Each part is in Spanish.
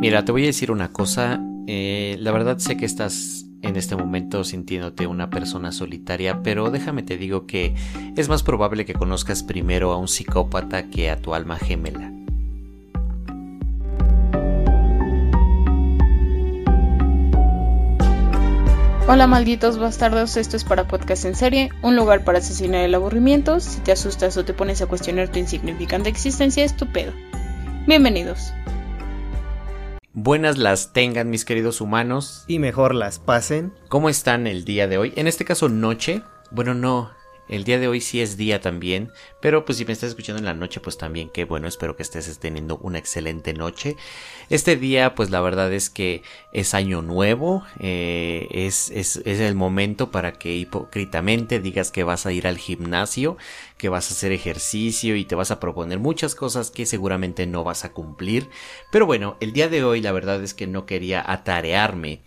Mira, te voy a decir una cosa. Eh, la verdad sé que estás en este momento sintiéndote una persona solitaria, pero déjame te digo que es más probable que conozcas primero a un psicópata que a tu alma gemela. Hola malditos bastardos, esto es para Podcast en Serie, un lugar para asesinar el aburrimiento, si te asustas o te pones a cuestionar tu insignificante existencia es tu pedo. Bienvenidos. Buenas las tengan mis queridos humanos. Y mejor las pasen. ¿Cómo están el día de hoy? En este caso noche. Bueno, no, el día de hoy sí es día también, pero pues si me estás escuchando en la noche, pues también qué bueno, espero que estés teniendo una excelente noche. Este día, pues la verdad es que es año nuevo, eh, es, es, es el momento para que hipócritamente digas que vas a ir al gimnasio, que vas a hacer ejercicio y te vas a proponer muchas cosas que seguramente no vas a cumplir. Pero bueno, el día de hoy la verdad es que no quería atarearme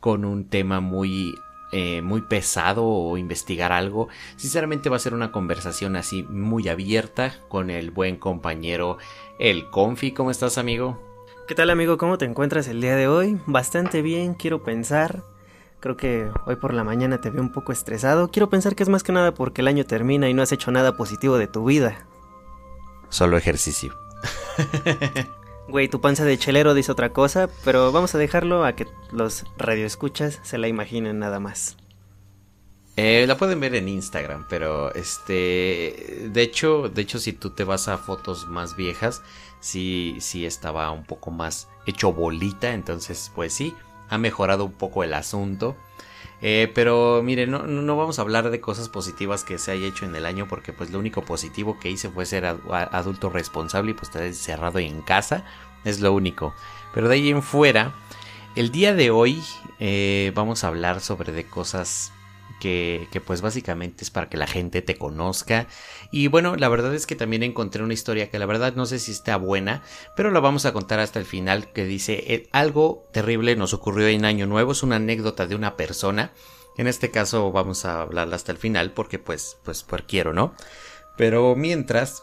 con un tema muy eh, muy pesado o investigar algo, sinceramente va a ser una conversación así muy abierta con el buen compañero El Confi. ¿Cómo estás, amigo? ¿Qué tal, amigo? ¿Cómo te encuentras el día de hoy? Bastante bien, quiero pensar. Creo que hoy por la mañana te veo un poco estresado. Quiero pensar que es más que nada porque el año termina y no has hecho nada positivo de tu vida. Solo ejercicio. Güey, tu panza de chelero dice otra cosa, pero vamos a dejarlo a que los radioescuchas se la imaginen nada más. Eh, la pueden ver en Instagram, pero este, de hecho, de hecho, si tú te vas a fotos más viejas, sí, sí estaba un poco más hecho bolita, entonces, pues sí, ha mejorado un poco el asunto. Eh, pero mire, no, no, vamos a hablar de cosas positivas que se haya hecho en el año porque pues lo único positivo que hice fue ser adulto responsable y pues estar encerrado en casa. Es lo único. Pero de ahí en fuera, el día de hoy eh, vamos a hablar sobre de cosas que, pues básicamente es para que la gente te conozca. Y bueno, la verdad es que también encontré una historia que la verdad no sé si está buena, pero la vamos a contar hasta el final que dice eh, algo terrible nos ocurrió en Año Nuevo, es una anécdota de una persona. En este caso vamos a hablarla hasta el final porque pues, pues, pues quiero, ¿no? Pero mientras,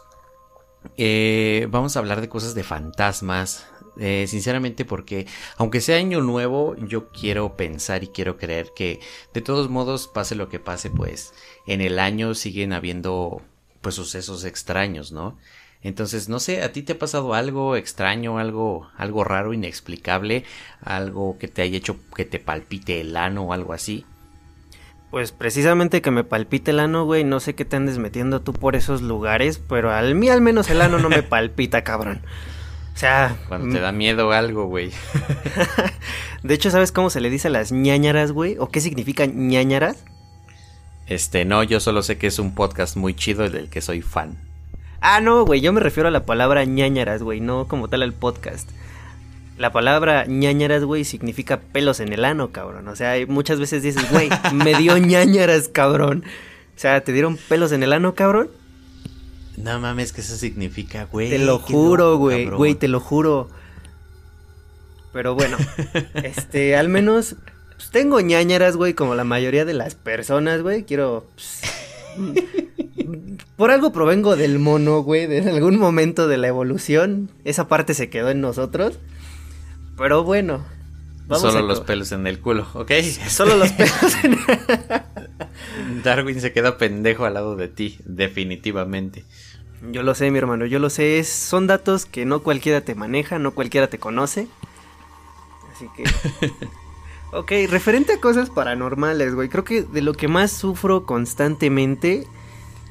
eh, vamos a hablar de cosas de fantasmas, eh, sinceramente porque aunque sea año nuevo, yo quiero pensar y quiero creer que de todos modos, pase lo que pase, pues en el año siguen habiendo pues sucesos extraños, ¿no? Entonces, no sé, ¿a ti te ha pasado algo extraño, algo, algo raro, inexplicable, algo que te haya hecho que te palpite el ano o algo así? Pues precisamente que me palpite el ano, güey, no sé qué te andes metiendo tú por esos lugares, pero al mí al menos el ano no me palpita, cabrón. O sea. Cuando te da miedo algo, güey. de hecho, ¿sabes cómo se le dice a las ñañaras, güey? ¿O qué significan ñañaras? Este, no, yo solo sé que es un podcast muy chido del que soy fan. Ah, no, güey, yo me refiero a la palabra ñañaras, güey, no como tal al podcast. La palabra ñañaras, güey, significa pelos en el ano, cabrón. O sea, muchas veces dices, güey, me dio ñañaras, cabrón. O sea, ¿te dieron pelos en el ano, cabrón? No mames, que eso significa, güey. Te lo juro, güey, güey, te lo juro. Pero bueno, este, al menos pues, tengo ñañaras, güey, como la mayoría de las personas, güey. Quiero. Pues, por algo provengo del mono, güey, de algún momento de la evolución. Esa parte se quedó en nosotros. Pero bueno. Vamos Solo los pelos en el culo, ¿ok? Solo los pelos en Darwin se queda pendejo al lado de ti, definitivamente. Yo lo sé, mi hermano, yo lo sé. son datos que no cualquiera te maneja, no cualquiera te conoce. Así que... ok, referente a cosas paranormales, güey. Creo que de lo que más sufro constantemente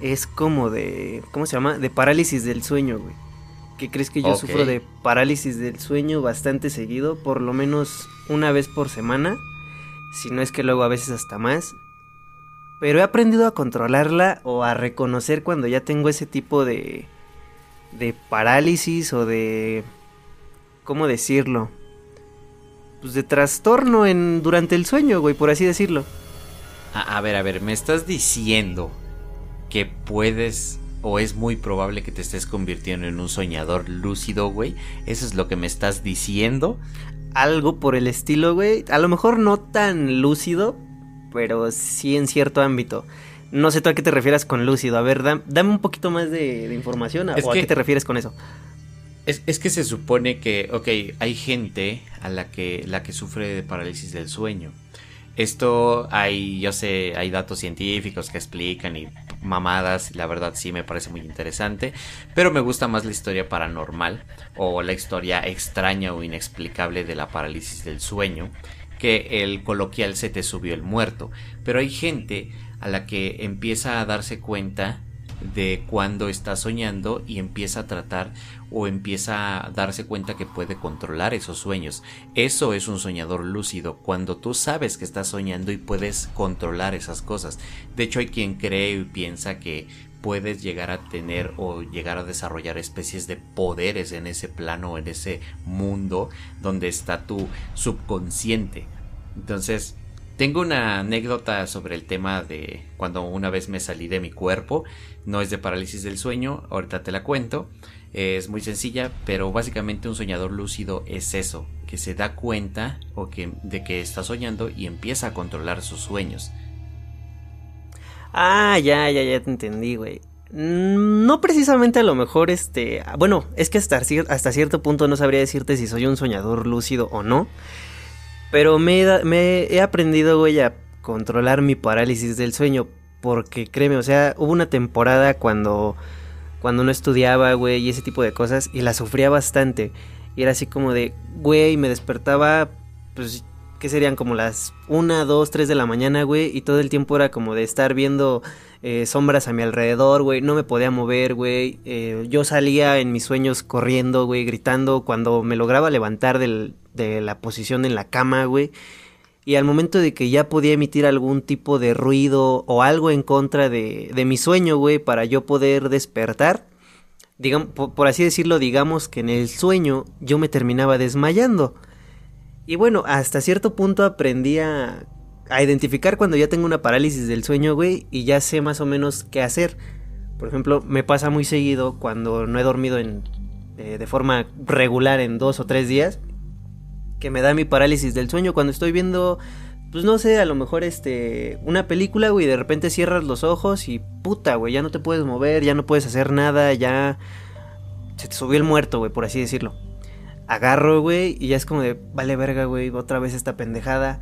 es como de... ¿Cómo se llama? De parálisis del sueño, güey. ¿Qué crees que yo sufro de parálisis del sueño bastante seguido? Por lo menos una vez por semana. Si no es que luego a veces hasta más. Pero he aprendido a controlarla o a reconocer cuando ya tengo ese tipo de, de parálisis o de... ¿Cómo decirlo? Pues de trastorno en, durante el sueño, güey, por así decirlo. A, a ver, a ver, me estás diciendo que puedes o es muy probable que te estés convirtiendo en un soñador lúcido, güey. Eso es lo que me estás diciendo. Algo por el estilo, güey. A lo mejor no tan lúcido, pero sí en cierto ámbito. No sé tú a qué te refieras con lúcido. A ver, dame un poquito más de, información. ¿O a qué te refieres con eso? Es, que se supone que, ok, hay gente a la que, la que sufre de parálisis del sueño. Esto hay, yo sé, hay datos científicos que explican y mamadas, la verdad sí me parece muy interesante, pero me gusta más la historia paranormal o la historia extraña o inexplicable de la parálisis del sueño que el coloquial se te subió el muerto. Pero hay gente a la que empieza a darse cuenta de cuando está soñando y empieza a tratar o empieza a darse cuenta que puede controlar esos sueños. Eso es un soñador lúcido, cuando tú sabes que estás soñando y puedes controlar esas cosas. De hecho hay quien cree y piensa que puedes llegar a tener o llegar a desarrollar especies de poderes en ese plano, en ese mundo donde está tu subconsciente. Entonces, tengo una anécdota sobre el tema de cuando una vez me salí de mi cuerpo. No es de parálisis del sueño, ahorita te la cuento. Es muy sencilla, pero básicamente un soñador lúcido es eso, que se da cuenta o que, de que está soñando y empieza a controlar sus sueños. Ah, ya, ya, ya te entendí, güey. No precisamente a lo mejor este... Bueno, es que hasta, hasta cierto punto no sabría decirte si soy un soñador lúcido o no. Pero me, he aprendido, güey, a controlar mi parálisis del sueño. Porque créeme, o sea, hubo una temporada cuando, cuando no estudiaba, güey, y ese tipo de cosas, y la sufría bastante. Y era así como de, güey, me despertaba, pues, que serían como las 1, 2, 3 de la mañana, güey, y todo el tiempo era como de estar viendo eh, sombras a mi alrededor, güey, no me podía mover, güey. Eh, yo salía en mis sueños corriendo, güey, gritando cuando me lograba levantar del, de la posición en la cama, güey. Y al momento de que ya podía emitir algún tipo de ruido o algo en contra de, de mi sueño, güey, para yo poder despertar, digamos, por, así decirlo, digamos que en el sueño yo me terminaba desmayando. Y bueno, hasta cierto punto aprendí a, a identificar cuando ya tengo una parálisis del sueño, güey, y ya sé más o menos qué hacer. Por ejemplo, me pasa muy seguido cuando no he dormido en, eh, de forma regular en dos o tres días que me da mi parálisis del sueño cuando estoy viendo, pues no sé, a lo mejor este, una película, güey, de repente cierras los ojos y puta, güey, ya no te puedes mover, ya no puedes hacer nada, ya se te subió el muerto, güey, por así decirlo. Agarro, güey, y ya es como de, vale verga, güey, otra vez esta pendejada.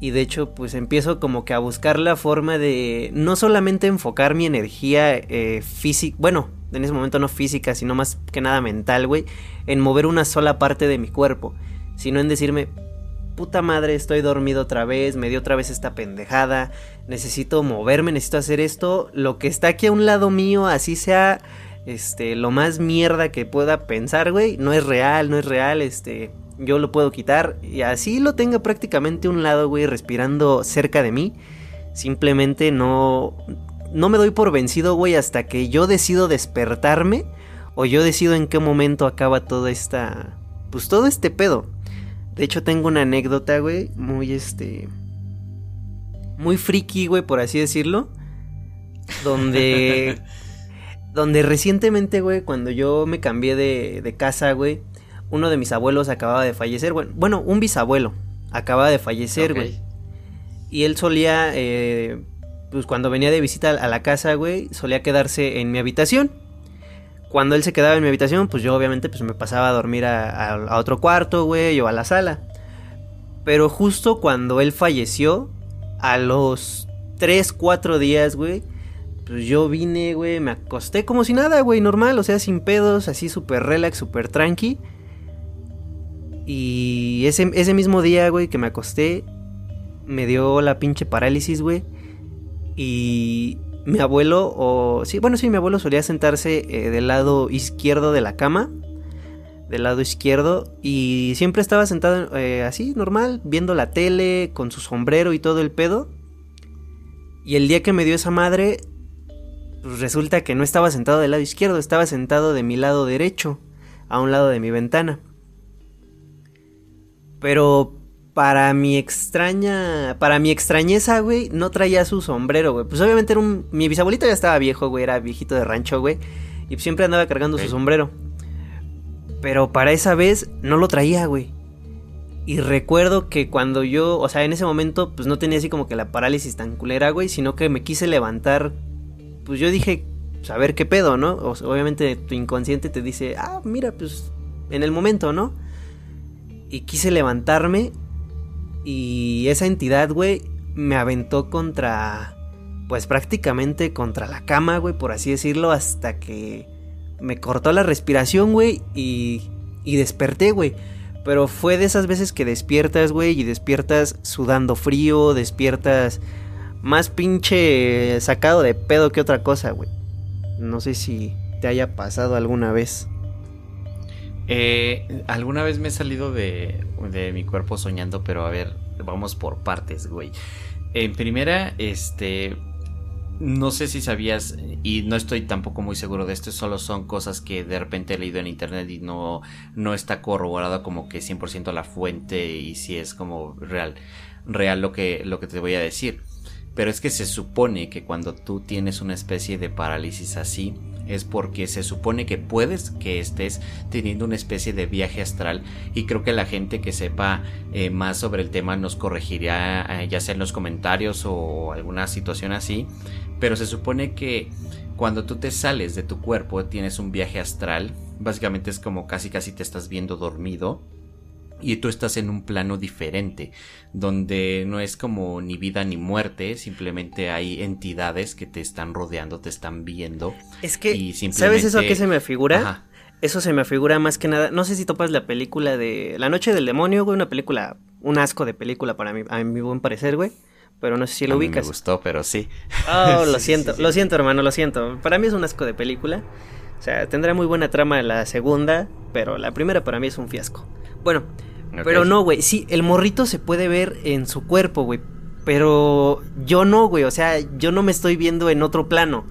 Y de hecho, pues empiezo como que a buscar la forma de no solamente enfocar mi energía eh, física, bueno, en ese momento no física, sino más que nada mental, güey, en mover una sola parte de mi cuerpo sino en decirme, puta madre, estoy dormido otra vez, me dio otra vez esta pendejada, necesito moverme, necesito hacer esto, lo que está aquí a un lado mío, así sea, este, lo más mierda que pueda pensar, güey, no es real, no es real, este, yo lo puedo quitar y así lo tenga prácticamente un lado, güey, respirando cerca de mí, simplemente no, no me doy por vencido, güey, hasta que yo decido despertarme o yo decido en qué momento acaba toda esta, pues todo este pedo. De hecho, tengo una anécdota, güey, muy este. Muy friki, güey, por así decirlo. Donde. donde recientemente, güey, cuando yo me cambié de, de casa, güey, uno de mis abuelos acababa de fallecer. Bueno, bueno un bisabuelo acababa de fallecer, güey. Y él solía, eh, pues cuando venía de visita a la casa, güey, solía quedarse en mi habitación cuando él se quedaba en mi habitación, pues yo obviamente pues me pasaba a dormir a, otro cuarto, güey, o a la sala. Pero justo cuando él falleció, a los 3, 4 días, güey, pues yo vine, güey, me acosté como si nada, güey, normal, o sea, sin pedos, así súper relax, súper tranqui. Y ese, ese mismo día, güey, que me acosté, me dio la pinche parálisis, güey. Y mi abuelo, o sí, bueno, sí, mi abuelo solía sentarse eh, del lado izquierdo de la cama, del lado izquierdo, y siempre estaba sentado eh, así, normal, viendo la tele, con su sombrero y todo el pedo. Y el día que me dio esa madre, pues resulta que no estaba sentado del lado izquierdo, estaba sentado de mi lado derecho, a un lado de mi ventana. Pero para mi extraña, para mi extrañeza, güey, no traía su sombrero, güey. Pues obviamente era un, mi bisabuelito ya estaba viejo, güey, era viejito de rancho, güey, y siempre andaba cargando su sombrero. Pero para esa vez no lo traía, güey. Y recuerdo que cuando yo, o sea, en ese momento, pues no tenía así como que la parálisis tan culera, güey, sino que me quise levantar. Pues yo dije, pues a ver qué pedo, ¿no? obviamente tu inconsciente te dice, ah, mira, pues en el momento, ¿no? Y quise levantarme y esa entidad, güey, me aventó contra, pues prácticamente contra la cama, güey, por así decirlo, hasta que me cortó la respiración, güey, y, y desperté, güey. Pero fue de esas veces que despiertas, güey, y despiertas sudando frío, despiertas más pinche sacado de pedo que otra cosa, güey. No sé si te haya pasado alguna vez. Eh, alguna vez me he salido de, de mi cuerpo soñando, pero a ver, vamos por partes, güey. En primera, este, no sé si sabías, y no estoy tampoco muy seguro de esto, solo son cosas que de repente he leído en internet y no, no está corroborado como que 100% la fuente y si es como real, real lo que, lo que te voy a decir. Pero es que se supone que cuando tú tienes una especie de parálisis así, es porque se supone que puedes que estés teniendo una especie de viaje astral y creo que la gente que sepa eh, más sobre el tema nos corregirá eh, ya sea en los comentarios o alguna situación así, pero se supone que cuando tú te sales de tu cuerpo tienes un viaje astral, básicamente es como casi casi te estás viendo dormido y tú estás en un plano diferente, donde no es como ni vida ni muerte, simplemente hay entidades que te están rodeando, te están viendo. Es que, ¿sabes eso a qué se me figura? Eso se me figura más que nada, no sé si topas la película de La Noche del Demonio, güey, una película, un asco de película para mí, a mi buen parecer, güey. Pero no sé si lo ubicas. me gustó, pero sí. Oh, lo siento, lo siento, hermano, lo siento. Para mí es un asco de película. O sea, tendrá muy buena trama la segunda, pero la primera para mí es un fiasco. Bueno, pero no, güey. Sí, el morrito se puede ver en su cuerpo, güey. Pero yo no, güey. O sea, yo no me estoy viendo en otro plano.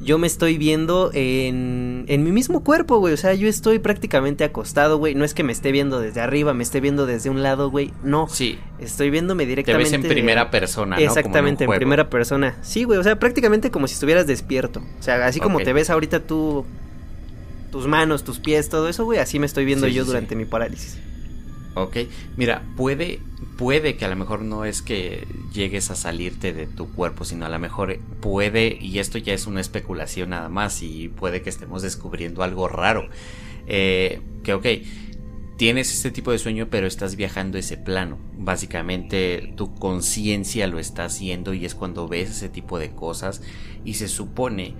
Yo me estoy viendo en, en mi mismo cuerpo, güey. O sea, yo estoy prácticamente acostado, güey. No es que me esté viendo desde arriba, me esté viendo desde un lado, güey. No. Sí. Estoy viéndome directamente. Te ves en primera persona, ¿no? Exactamente, en, primera persona. Sí, güey. O sea, prácticamente como si estuvieras despierto. O sea, así como te ves ahorita tú. Tus manos, tus pies, todo eso, güey. Así me estoy viendo yo durante mi parálisis. Ok, mira, puede, puede que a lo mejor no es que llegues a salirte de tu cuerpo, sino a lo mejor puede, y esto ya es una especulación nada más, y puede que estemos descubriendo algo raro. Eh, que ok, tienes este tipo de sueño, pero estás viajando ese plano. Básicamente tu conciencia lo está haciendo y es cuando ves ese tipo de cosas y se supone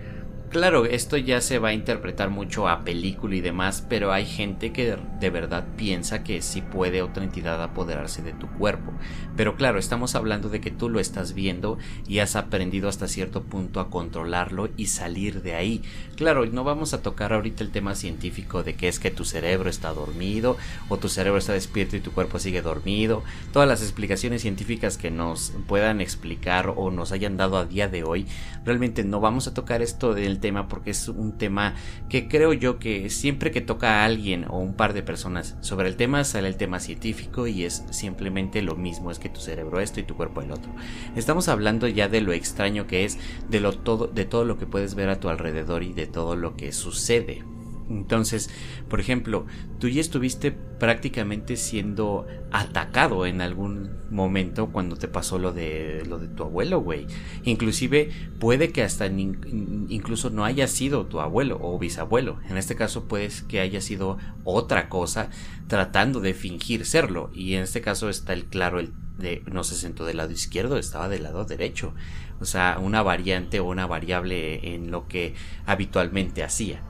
Claro, esto ya se va a interpretar mucho a película y demás, pero hay gente que de verdad piensa que sí puede otra entidad apoderarse de tu cuerpo. Pero claro, estamos hablando de que tú lo estás viendo y has aprendido hasta cierto punto a controlarlo y salir de ahí. Claro, no vamos a tocar ahorita el tema científico de que es que tu cerebro está dormido o tu cerebro está despierto y tu cuerpo sigue dormido. Todas las explicaciones científicas que nos puedan explicar o nos hayan dado a día de hoy, realmente no vamos a tocar esto del tema porque es un tema que creo yo que siempre que toca a alguien o un par de personas sobre el tema sale el tema científico y es simplemente lo mismo, es que tu cerebro esto y tu cuerpo el otro. Estamos hablando ya de lo extraño que es, de lo todo de todo lo que puedes ver a tu alrededor y de todo lo que sucede entonces, por ejemplo, tú ya estuviste prácticamente siendo atacado en algún momento cuando te pasó lo de lo de tu abuelo, güey. Inclusive puede que hasta incluso no haya sido tu abuelo o bisabuelo. En este caso puede que haya sido otra cosa tratando de fingir serlo. Y en este caso está el claro el de no se sentó del lado izquierdo, estaba del lado derecho. O sea, una variante o una variable en lo que habitualmente hacía.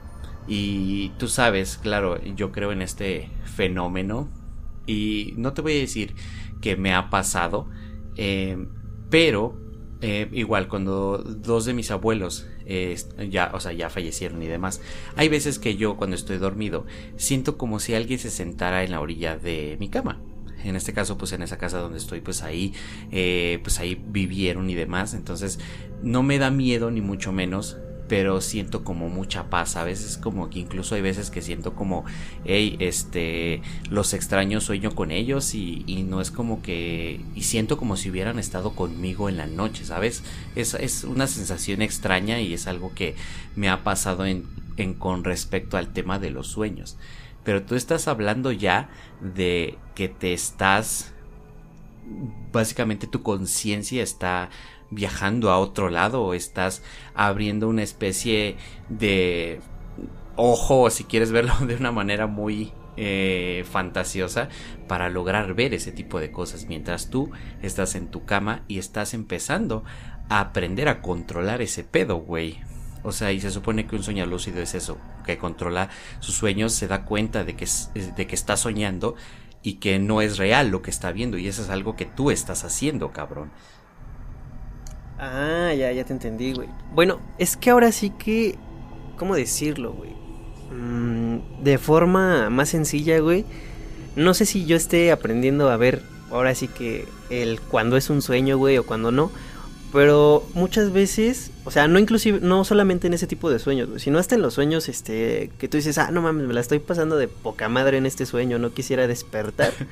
Y tú sabes, claro, yo creo en este fenómeno. Y no te voy a decir que me ha pasado, eh, pero eh, igual cuando dos de mis abuelos ya, o sea, ya fallecieron y demás, hay veces que yo cuando estoy dormido siento como si alguien se sentara en la orilla de mi cama. En este caso, pues en esa casa donde estoy, pues ahí, eh, pues ahí vivieron y demás. Entonces, no me da miedo ni mucho menos pero siento como mucha paz. A veces como que incluso hay veces que siento como, hey, este, los extraños sueño con ellos y, no es como que, y siento como si hubieran estado conmigo en la noche, ¿sabes? Es, es una sensación extraña y es algo que me ha pasado en, en con respecto al tema de los sueños. Pero tú estás hablando ya de que te estás, básicamente tu conciencia está viajando a otro lado o estás abriendo una especie de ojo, si quieres verlo de una manera muy eh, fantasiosa para lograr ver ese tipo de cosas mientras tú estás en tu cama y estás empezando a aprender a controlar ese pedo, güey. O sea, y se supone que un sueño lúcido es eso, que controla sus sueños, se da cuenta de que, de que está soñando y que no es real lo que está viendo. Y eso es algo que tú estás haciendo, cabrón. Ah, ya, ya te entendí, güey. Bueno, es que ahora sí que... ¿Cómo decirlo, güey? Mm, de forma más sencilla, güey. No sé si yo esté aprendiendo a ver ahora sí que el cuando es un sueño, güey, o cuando no. Pero muchas veces, o sea, no inclusive, no solamente en ese tipo de sueños, sino hasta en los sueños, este, que tú dices, ah, no mames, me la estoy pasando de poca madre en este sueño, no quisiera despertar.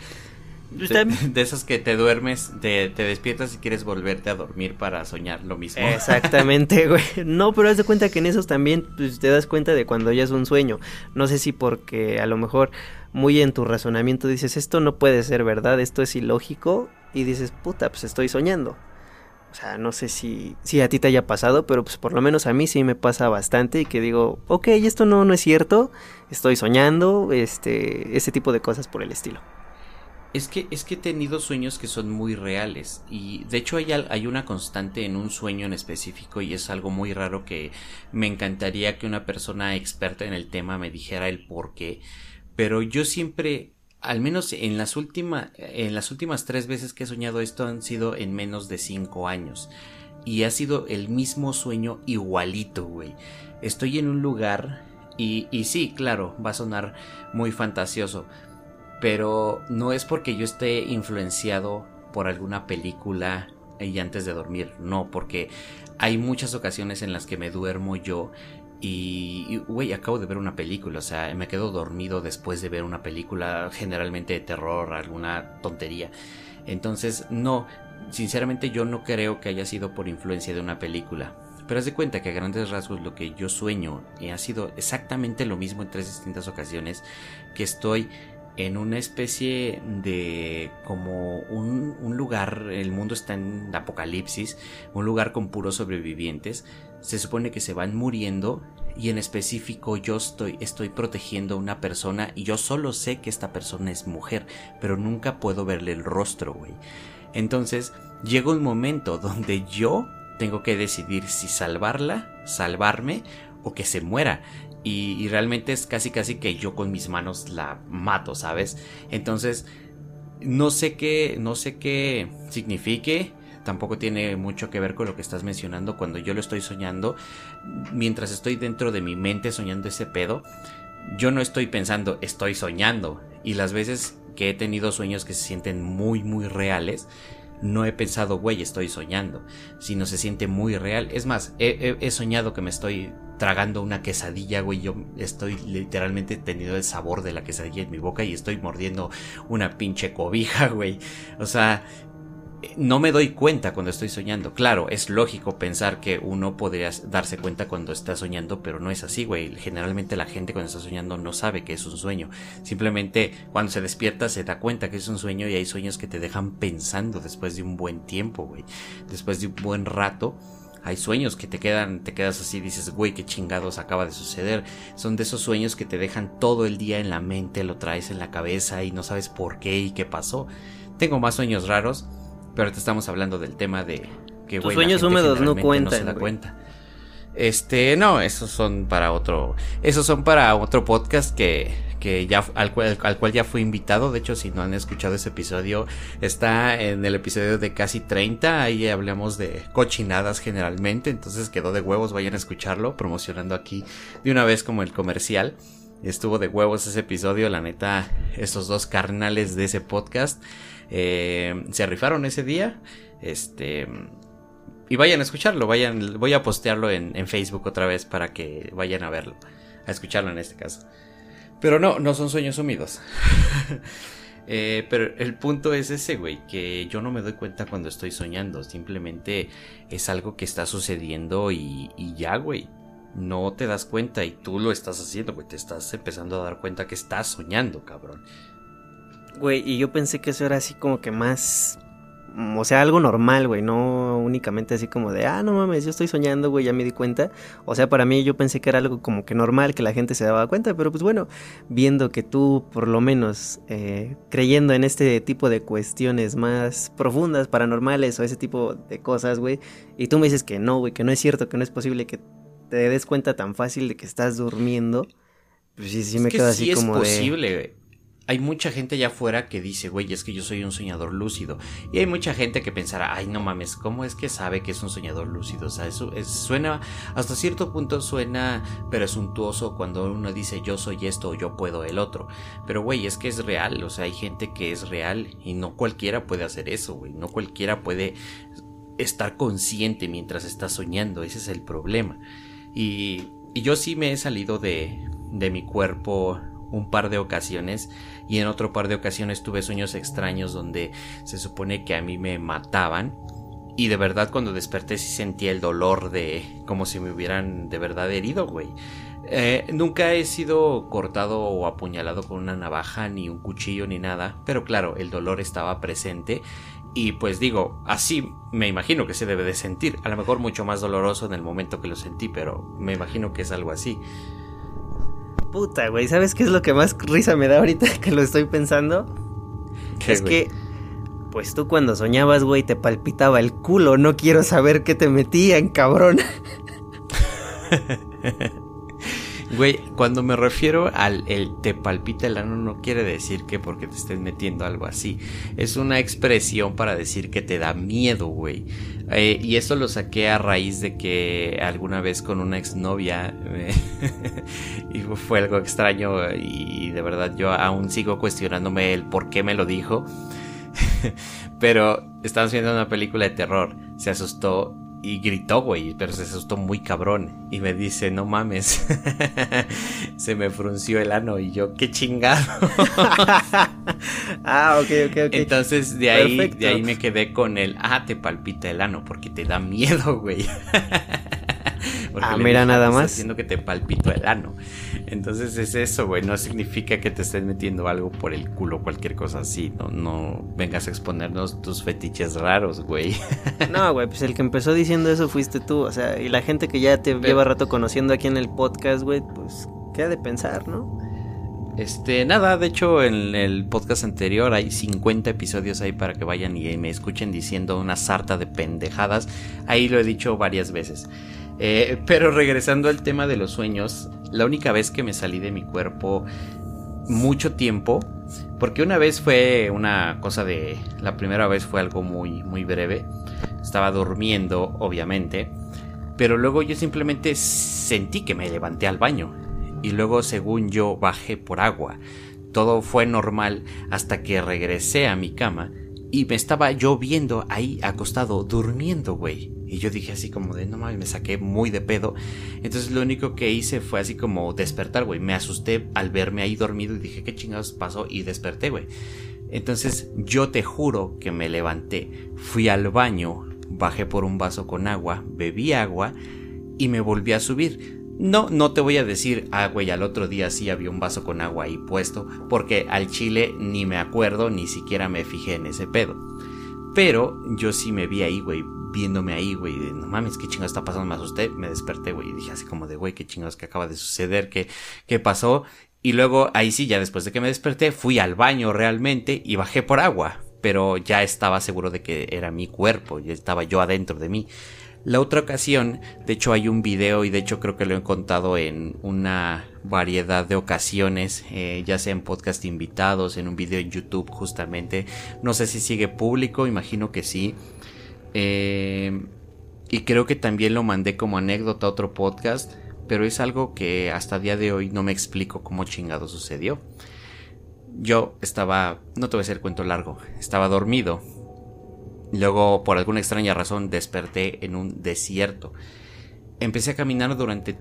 De, de, esos que te duermes, te, te, despiertas y quieres volverte a dormir para soñar lo mismo. Exactamente, güey. No, pero haz de cuenta que en esos también pues, te das cuenta de cuando ya es un sueño. No sé si porque a lo mejor muy en tu razonamiento dices, esto no puede ser verdad, esto es ilógico. Y dices, puta, pues estoy soñando. Sea, no sé si, si a ti te haya pasado, pero pues por lo menos a mí sí me pasa bastante y que digo, ok, esto no, no es cierto, estoy soñando, este, ese tipo de cosas por el estilo. Es que, es que he tenido sueños que son muy reales y de hecho hay, hay una constante en un sueño en específico y es algo muy raro que me encantaría que una persona experta en el tema me dijera el por qué, pero yo siempre al menos en las últimas en las últimas tres veces que he soñado esto han sido en menos de cinco años. Y ha sido el mismo sueño igualito güey. Estoy en un lugar y, y sí claro va a sonar muy fantasioso pero no es porque yo esté influenciado por alguna película y antes de dormir, no, porque hay muchas ocasiones en las que me duermo yo y, güey, acabo de ver una película, o sea, me quedo dormido después de ver una película generalmente de terror, alguna tontería. Entonces, no, sinceramente yo no creo que haya sido por influencia de una película. Pero haz de cuenta que a grandes rasgos lo que yo sueño y ha sido exactamente lo mismo en tres distintas ocasiones, que estoy en una especie de como un, un, lugar, el mundo está en apocalipsis, un lugar con puros sobrevivientes, se supone que se van muriendo y en específico yo estoy, estoy protegiendo a una persona y yo solo sé que esta persona es mujer, pero nunca puedo verle el rostro, güey. Entonces llega un momento donde yo tengo que decidir si salvarla, salvarme o que se muera y, realmente es casi casi que yo con mis manos la mato, ¿sabes? Entonces, no sé qué, no sé qué signifique, tampoco tiene mucho que ver con lo que estás mencionando cuando yo lo estoy soñando, mientras estoy dentro de mi mente soñando ese pedo, yo no estoy pensando estoy soñando y las veces que he tenido sueños que se sienten muy muy reales, no he pensado, güey, estoy soñando, sino se siente muy real. Es más, he, soñado que me estoy tragando una quesadilla, güey, yo estoy literalmente teniendo el sabor de la quesadilla en mi boca y estoy mordiendo una pinche cobija, güey. O sea, no me doy cuenta cuando estoy soñando. Claro, es lógico pensar que uno podría darse cuenta cuando está soñando, pero no es así, güey. Generalmente la gente cuando está soñando no sabe que es un sueño. Simplemente cuando se despierta se da cuenta que es un sueño y hay sueños que te dejan pensando después de un buen tiempo, güey. Después de un buen rato. Hay sueños que te quedan, te quedas así, dices, güey, qué chingados acaba de suceder. Son de esos sueños que te dejan todo el día en la mente, lo traes en la cabeza y no sabes por qué y qué pasó. Tengo más sueños raros pero te estamos hablando del tema de que Tus sueños húmedos no cuentan. No se da cuenta. Este, no, esos son para otro. Esos son para otro podcast que, que ya al cual, al cual ya fui invitado. De hecho, si no han escuchado ese episodio, está en el episodio de casi 30. Ahí hablamos de cochinadas generalmente. Entonces quedó de huevos. Vayan a escucharlo. Promocionando aquí de una vez como el comercial. Estuvo de huevos ese episodio. La neta, esos dos carnales de ese podcast eh, se rifaron ese día. Este. Y vayan a escucharlo, vayan, voy a postearlo en, Facebook otra vez para que vayan a verlo, a escucharlo en este caso. Pero no, no son sueños humidos. Eh, pero el punto es ese, güey, que yo no me doy cuenta cuando estoy soñando, simplemente es algo que está sucediendo y, y ya, güey. No te das cuenta y tú lo estás haciendo, güey, te estás empezando a dar cuenta que estás soñando, cabrón. Güey, y yo pensé que eso era así como que más. o sea, algo normal, güey, no únicamente así como de, ah, no mames, yo estoy soñando, güey, ya me di cuenta. O sea, para mí yo pensé que era algo como que normal, que la gente se daba cuenta, pero pues bueno, viendo que tú, por lo menos, eh, creyendo en este tipo de cuestiones más profundas, paranormales o ese tipo de cosas, güey, y tú me dices que no, güey, que no es cierto, que no es posible que te des cuenta tan fácil de que estás durmiendo, pues sí, sí me quedo así como es posible, hay mucha gente allá afuera que dice, güey, es que yo soy un soñador lúcido. Y hay mucha gente que pensará, ay, no mames, ¿cómo es que sabe que es un soñador lúcido? O sea, eso suena, hasta cierto punto suena presuntuoso cuando uno dice, yo soy esto o yo puedo el otro. Pero, güey, es que es real, o sea, hay gente que es real y no cualquiera puede hacer eso, güey. No cualquiera puede estar consciente mientras está soñando, ese es el problema. Y, y yo sí me he salido de mi cuerpo un par de ocasiones y en otro par de ocasiones tuve sueños extraños donde se supone que a mí me mataban y de verdad cuando desperté sí sentía el dolor de como si me hubieran de verdad herido, güey. Eh, nunca he sido cortado o apuñalado con una navaja, ni un cuchillo, ni nada, pero claro, el dolor estaba presente y pues digo, así me imagino que se debe de sentir, a lo mejor mucho más doloroso en el momento que lo sentí, pero me imagino que es algo así. Puta, güey, ¿sabes qué es lo que más risa me da ahorita que lo estoy pensando? es que, pues tú cuando soñabas, güey, te palpitaba el culo. No quiero saber qué te metían, cabrón. Güey, cuando me refiero al te palpita el ano no quiere decir que porque te estés metiendo algo así. Es una expresión para decir que te da miedo, güey. Eh, y esto lo saqué a raíz de que alguna vez con una exnovia y fue algo extraño y de verdad yo aún sigo cuestionándome el por qué me lo dijo. Pero estábamos viendo una película de terror, se asustó y gritó, güey, pero se asustó muy cabrón. Y me dice, no mames, se me frunció el ano. Y yo, qué chingado. ah, ok, ok, ok. Entonces de ahí, de ahí me quedé con el, ah, te palpita el ano, porque te da miedo, güey. ah, mira, nada más. Haciendo que te palpito el ano. Entonces es eso, güey. No significa que te estés metiendo algo por el culo, cualquier cosa así. No, no vengas a exponernos tus fetiches raros, güey. No, güey, pues el que empezó diciendo eso fuiste tú. O sea, y la gente que ya te lleva rato conociendo aquí en el podcast, güey, pues, ¿qué ha de pensar, no? Este, nada, de hecho en el podcast anterior hay 50 episodios ahí para que vayan y me escuchen diciendo una sarta de pendejadas. Ahí lo he dicho varias veces. Eh, pero regresando al tema de los sueños, la única vez que me salí de mi cuerpo mucho tiempo, porque una vez fue una cosa de, la primera vez fue algo muy, muy breve, estaba durmiendo, obviamente, pero luego yo simplemente sentí que me levanté al baño y luego según yo bajé por agua. Todo fue normal hasta que regresé a mi cama y me estaba yo viendo ahí acostado durmiendo, güey. Y yo dije así como de, no mames, me saqué muy de pedo. Entonces lo único que hice fue así como despertar, güey. Me asusté al verme ahí dormido y dije, ¿qué chingados pasó? Y desperté, güey. Entonces yo te juro que me levanté, fui al baño, bajé por un vaso con agua, bebí agua y me volví a subir. No, no te voy a decir, ah, güey, al otro día sí había un vaso con agua ahí puesto, porque al chile ni me acuerdo, ni siquiera me fijé en ese pedo. Pero yo sí me vi ahí, güey, viéndome ahí, güey, de no mames, qué chingados está pasando, me asusté, me desperté, güey, y dije así como de, güey, qué chingados que acaba de suceder, qué, qué pasó. Y luego ahí sí, ya después de que me desperté, fui al baño realmente y bajé por agua, pero ya estaba seguro de que era mi cuerpo, ya estaba yo adentro de mí. La otra ocasión, de hecho hay un video y de hecho creo que lo he contado en una variedad de ocasiones, eh, ya sea en podcast invitados, en un video en YouTube justamente. No sé si sigue público, imagino que sí. Eh, y creo que también lo mandé como anécdota a otro podcast, pero es algo que hasta día de hoy no me explico cómo chingado sucedió. Yo estaba, no te voy a hacer cuento largo, estaba dormido Luego, por alguna extraña razón, desperté en un desierto. Empecé a caminar durante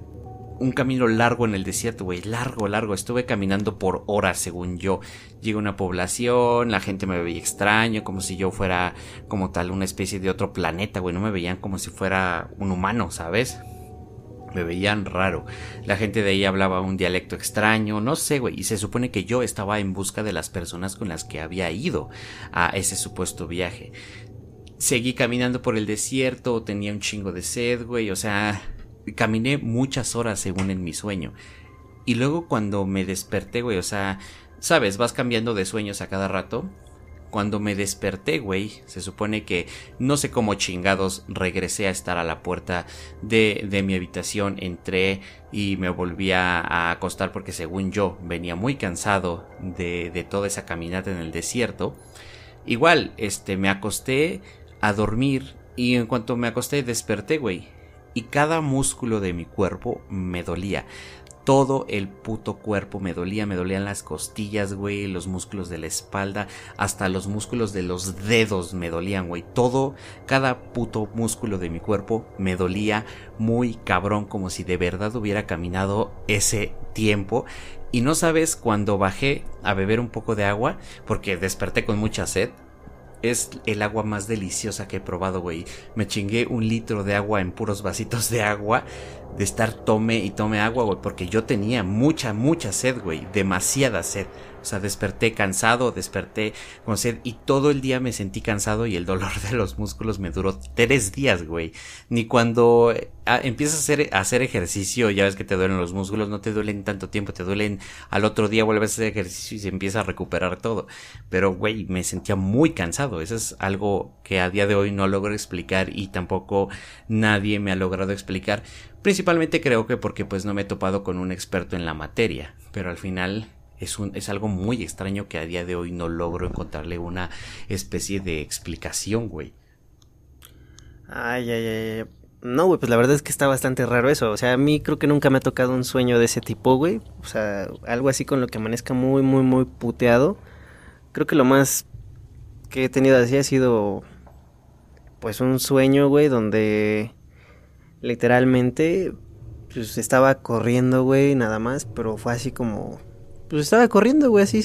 un camino largo en el desierto, güey, largo, largo. Estuve caminando por horas, según yo. Llegué a una población, la gente me veía extraño, como si yo fuera como tal una especie de otro planeta, güey. No me veían como si fuera un humano, ¿sabes? Me veían raro. La gente de ahí hablaba un dialecto extraño, no sé, güey. Y se supone que yo estaba en busca de las personas con las que había ido a ese supuesto viaje seguí caminando por el desierto, tenía un chingo de sed, güey, o sea, caminé muchas horas según en mi sueño. Y luego cuando me desperté, güey, o sea, sabes, vas cambiando de sueños a cada rato. Cuando me desperté, güey, se supone que no sé cómo chingados regresé a estar a la puerta de, de mi habitación, entré y me volví a acostar porque según yo venía muy cansado de, de toda esa caminata en el desierto. Igual, este, me acosté a dormir y en cuanto me acosté desperté, güey. Y cada músculo de mi cuerpo me dolía todo el puto cuerpo me dolía, me dolían las costillas, güey, los músculos de la espalda, hasta los músculos de los dedos me dolían, güey. Todo, cada puto músculo de mi cuerpo me dolía muy cabrón, como si de verdad hubiera caminado ese tiempo. Y no sabes cuando bajé a beber un poco de agua, porque desperté con mucha sed. Es el agua más deliciosa que he probado, güey. Me chingué un litro de agua en puros vasitos de agua de estar tome y tome agua, güey, porque yo tenía mucha, mucha sed, güey, demasiada sed. O sea, desperté cansado, desperté con sed y todo el día me sentí cansado y el dolor de los músculos me duró tres días, güey. Ni cuando eh, empiezas a hacer, a hacer ejercicio, ya ves que te duelen los músculos, no te duelen tanto tiempo, te duelen al otro día vuelves a hacer ejercicio y se empieza a recuperar todo. Pero, güey, me sentía muy cansado. Eso es algo que a día de hoy no logro explicar y tampoco nadie me ha logrado explicar. Principalmente creo que porque pues no me he topado con un experto en la materia. Pero al final es, un, es algo muy extraño que a día de hoy no logro encontrarle una especie de explicación, güey. Ay, ay, ay. No, güey, pues la verdad es que está bastante raro eso. O sea, a mí creo que nunca me ha tocado un sueño de ese tipo, güey. O sea, algo así con lo que amanezca muy, muy, muy puteado. Creo que lo más que he tenido así ha sido, pues, un sueño, güey, donde literalmente, pues, estaba corriendo, güey, nada más. Pero fue así como pues estaba corriendo, güey, así,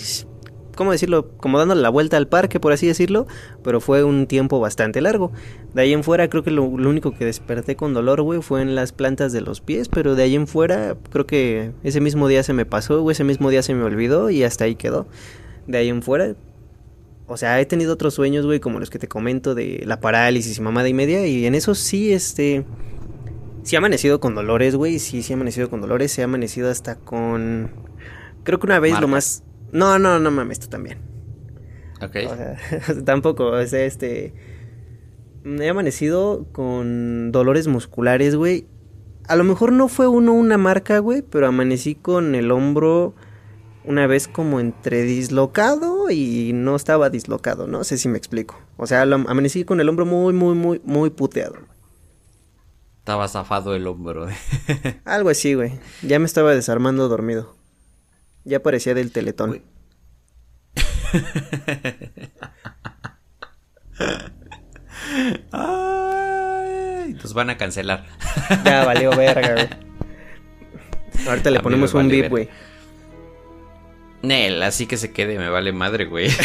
¿cómo decirlo? Como dándole la vuelta al parque, por así decirlo, pero fue un tiempo bastante largo. De ahí en fuera, creo que lo, único que desperté con dolor, güey, fue en las plantas de los pies, pero de ahí en fuera, creo que ese mismo día se me pasó, güey, ese mismo día se me olvidó y hasta ahí quedó. De ahí en fuera, o sea, he tenido otros sueños, güey, como los que te comento de la parálisis y mamada y media, y en eso sí, este... Sí ha amanecido con dolores, güey, sí, sí ha amanecido con dolores, ha amanecido hasta con Creo que una vez lo más. No, no, no mames, tú también. Ok. O sea, tampoco, o sea, este. He amanecido con dolores musculares, güey. A lo mejor no fue uno una marca, güey, pero amanecí con el hombro una vez como entre dislocado y no estaba dislocado, no sé si me explico. O sea, amanecí con el hombro muy, muy, muy, muy puteado. Estaba zafado el hombro. Algo así, güey. Ya me estaba desarmando dormido. Ya parecía del teletón. Ay, nos van a cancelar. Ya valió verga, güey. Ahorita le ponemos un beep, güey. Nel, así que se quede, me vale madre, güey.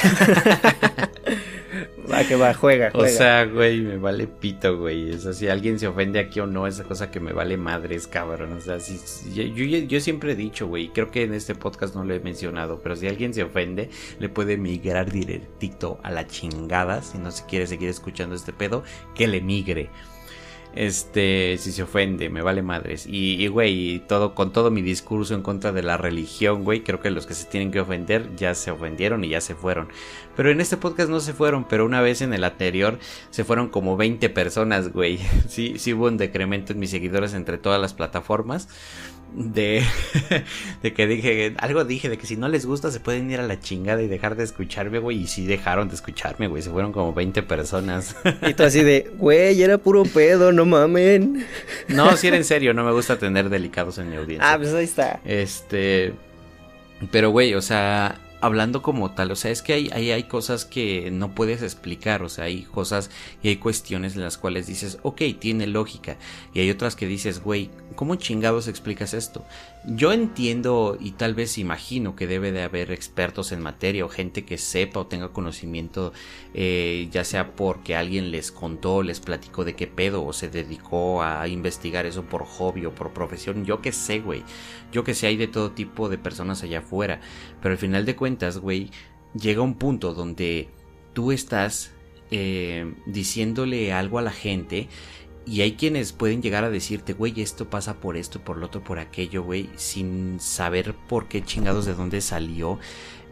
Va que va, juega, O sea, güey, me vale pito, güey. O sea, si alguien se ofende aquí o no, esa cosa que me vale madres, cabrón. O sea, si, yo, yo, siempre he dicho, güey, creo que en este podcast no lo he mencionado, pero si alguien se ofende, le puede migrar directito a la chingada. Si no se quiere seguir escuchando este pedo, que le migre este, si se ofende, me vale madres. Y, güey, todo, con todo mi discurso en contra de la religión, güey, creo que los que se tienen que ofender ya se ofendieron y ya se fueron. Pero en este podcast no se fueron, pero una vez en el anterior se fueron como 20 personas, güey. Sí, sí hubo un decremento en mis seguidores entre todas las plataformas de, de que dije, algo dije, de que si no les gusta se pueden ir a la chingada y dejar de escucharme, güey. Y si dejaron de escucharme, güey. Se fueron como 20 personas. Y tú así de, güey, era puro pedo, no mamen. No, si era en serio, no me gusta tener delicados en mi audiencia. Ah, pues ahí está. Este. Pero, güey, o sea, hablando como tal, o sea, es que hay, hay, hay, cosas que no puedes explicar, o sea, hay cosas y hay cuestiones en las cuales dices, ok, tiene lógica, y hay otras que dices, güey, ¿cómo chingados explicas esto? Yo entiendo y tal vez imagino que debe de haber expertos en materia o gente que sepa o tenga conocimiento, eh, ya sea porque alguien les contó, les platicó de qué pedo o se dedicó a investigar eso por hobby o por profesión, yo que sé, güey, yo que sé, hay de todo tipo de personas allá afuera, pero al final de cuentas, güey, llega un punto donde tú estás eh, diciéndole algo a la gente y hay quienes pueden llegar a decirte, güey, esto pasa por esto, por lo otro, por aquello, güey, sin saber por qué chingados de dónde salió.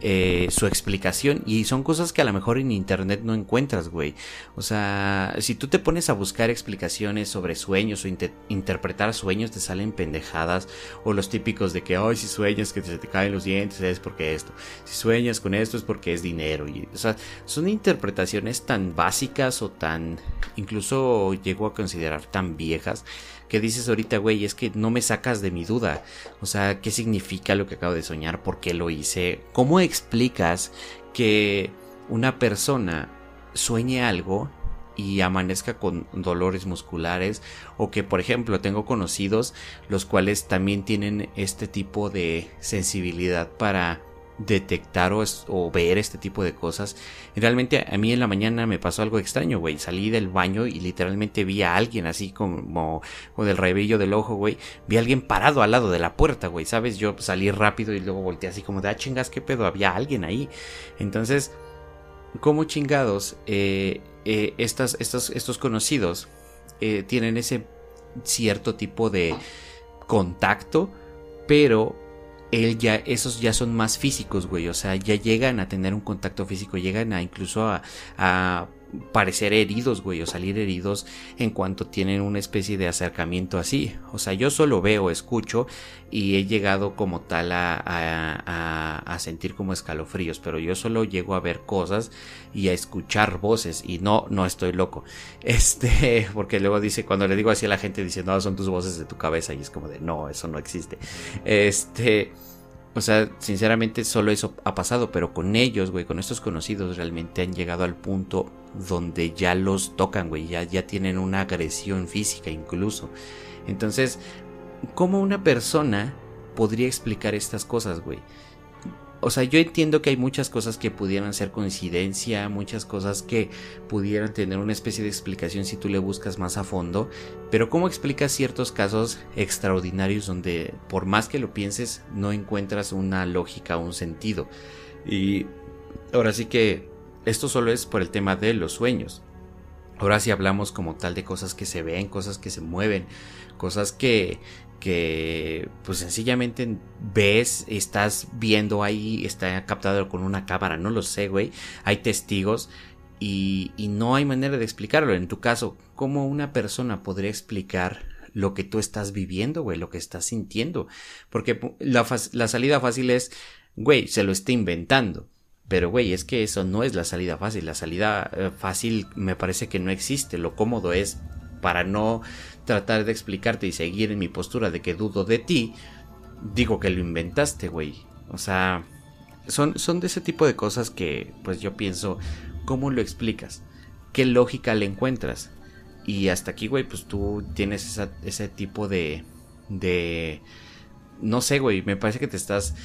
Eh, su explicación y son cosas que a lo mejor en internet no encuentras, güey. O sea, si tú te pones a buscar explicaciones sobre sueños o interpretar sueños, te salen pendejadas o los típicos de que, ay, si sueñas que se te caen los dientes es porque esto, si sueñas con esto es porque es dinero. Y, o sea, son interpretaciones tan básicas o tan, incluso llego a considerar tan viejas que dices ahorita, güey, es que no me sacas de mi duda. O sea, ¿qué significa lo que acabo de soñar? ¿Por qué lo hice? ¿Cómo explicas que una persona sueñe algo y amanezca con dolores musculares o que por ejemplo tengo conocidos los cuales también tienen este tipo de sensibilidad para detectar o, ver este tipo de cosas. realmente a mí en la mañana me pasó algo extraño, güey. Salí del baño y literalmente vi a alguien así como o del rabillo del ojo, güey. Vi a alguien parado al lado de la puerta, güey. ¿Sabes? Yo salí rápido y luego volteé así como de, ah, chingas, qué pedo, había alguien ahí. Entonces, como chingados, eh, eh, estos conocidos eh, tienen ese cierto tipo de contacto, pero él ya, esos ya son más físicos, güey. O sea, ya llegan a tener un contacto físico, llegan a incluso a, a parecer heridos, güey, o salir heridos en cuanto tienen una especie de acercamiento así. O sea, yo solo veo, escucho y he llegado como tal a, a, sentir como escalofríos, pero yo solo llego a ver cosas y a escuchar voces y no, no estoy loco. Este, porque luego dice, cuando le digo así a la gente, dice, no, son tus voces de tu cabeza y es como de, no, eso no existe. Este... O sea, sinceramente solo eso ha pasado, pero con ellos, güey, con estos conocidos realmente han llegado al punto donde ya los tocan, güey, ya, ya tienen una agresión física incluso. Entonces, ¿cómo una persona podría explicar estas cosas, güey? O sea, yo entiendo que hay muchas cosas que pudieran ser coincidencia, muchas cosas que pudieran tener una especie de explicación si tú le buscas más a fondo, pero ¿cómo explicas ciertos casos extraordinarios donde por más que lo pienses no encuentras una lógica o un sentido? Y ahora sí que esto solo es por el tema de los sueños. Ahora sí hablamos como tal de cosas que se ven, cosas que se mueven, cosas que que pues sencillamente ves, estás viendo ahí, está captado con una cámara, no lo sé, güey. Hay testigos y, y no hay manera de explicarlo. En tu caso, ¿cómo una persona podría explicar lo que tú estás viviendo, güey, lo que estás sintiendo? Porque la, la salida fácil es, güey, se lo está inventando. Pero, güey, es que eso no es la salida fácil. La salida eh, fácil me parece que no existe. Lo cómodo es para no tratar de explicarte y seguir en mi postura de que dudo de ti, digo que lo inventaste, güey. O sea, son, son de ese tipo de cosas que, pues yo pienso, ¿cómo lo explicas? ¿Qué lógica le encuentras? Y hasta aquí, güey, pues tú tienes ese tipo de... de... No sé, güey, me parece que te estás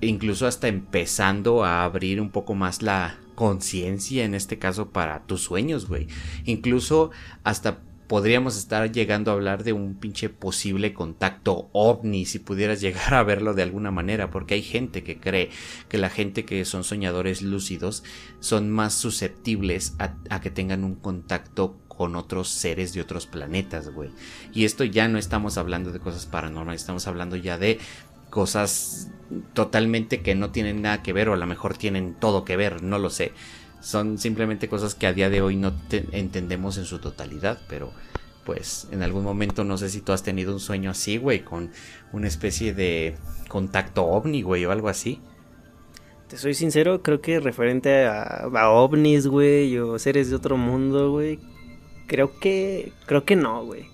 incluso hasta empezando a abrir un poco más la conciencia en este caso para tus sueños, güey. Incluso hasta podríamos estar llegando a hablar de un pinche posible contacto ovni si pudieras llegar a verlo de alguna manera porque hay gente que cree que la gente que son soñadores lúcidos son más susceptibles a, que tengan un contacto con otros seres de otros planetas, güey. Y esto ya no estamos hablando de cosas paranormales, estamos hablando ya de cosas totalmente que no tienen nada que ver o a lo mejor tienen todo que ver, no lo sé. Son simplemente cosas que a día de hoy no entendemos en su totalidad, pero pues en algún momento no sé si tú has tenido un sueño así, güey, con una especie de contacto ovni, güey, o algo así. Te soy sincero, creo que referente a, ovnis, güey, o seres de otro mundo, güey, creo que, creo que no, güey.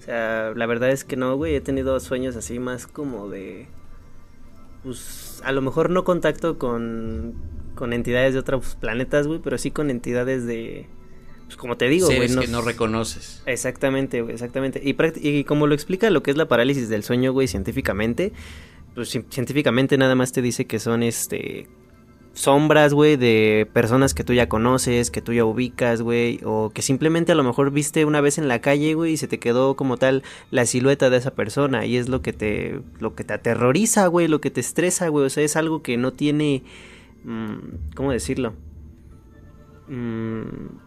O sea, la verdad es que no, güey, he tenido sueños así más como de, pues, a lo mejor no contacto con con entidades de otros planetas, güey, pero sí con entidades de... Pues como te digo, güey. No... que no reconoces. Exactamente, güey, exactamente. Y, y como lo explica lo que es la parálisis del sueño, güey, científicamente, pues científicamente nada más te dice que son, este, sombras, güey, de personas que tú ya conoces, que tú ya ubicas, güey, o que simplemente a lo mejor viste una vez en la calle, güey, y se te quedó como tal la silueta de esa persona y es lo que te lo que te aterroriza, güey, lo que te estresa, güey, o sea, es algo que no tiene ¿Cómo decirlo? Mm,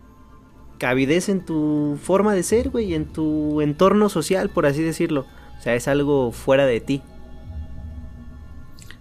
cabidez en tu forma de ser, güey, en tu entorno social, por así decirlo. O sea, es algo fuera de ti.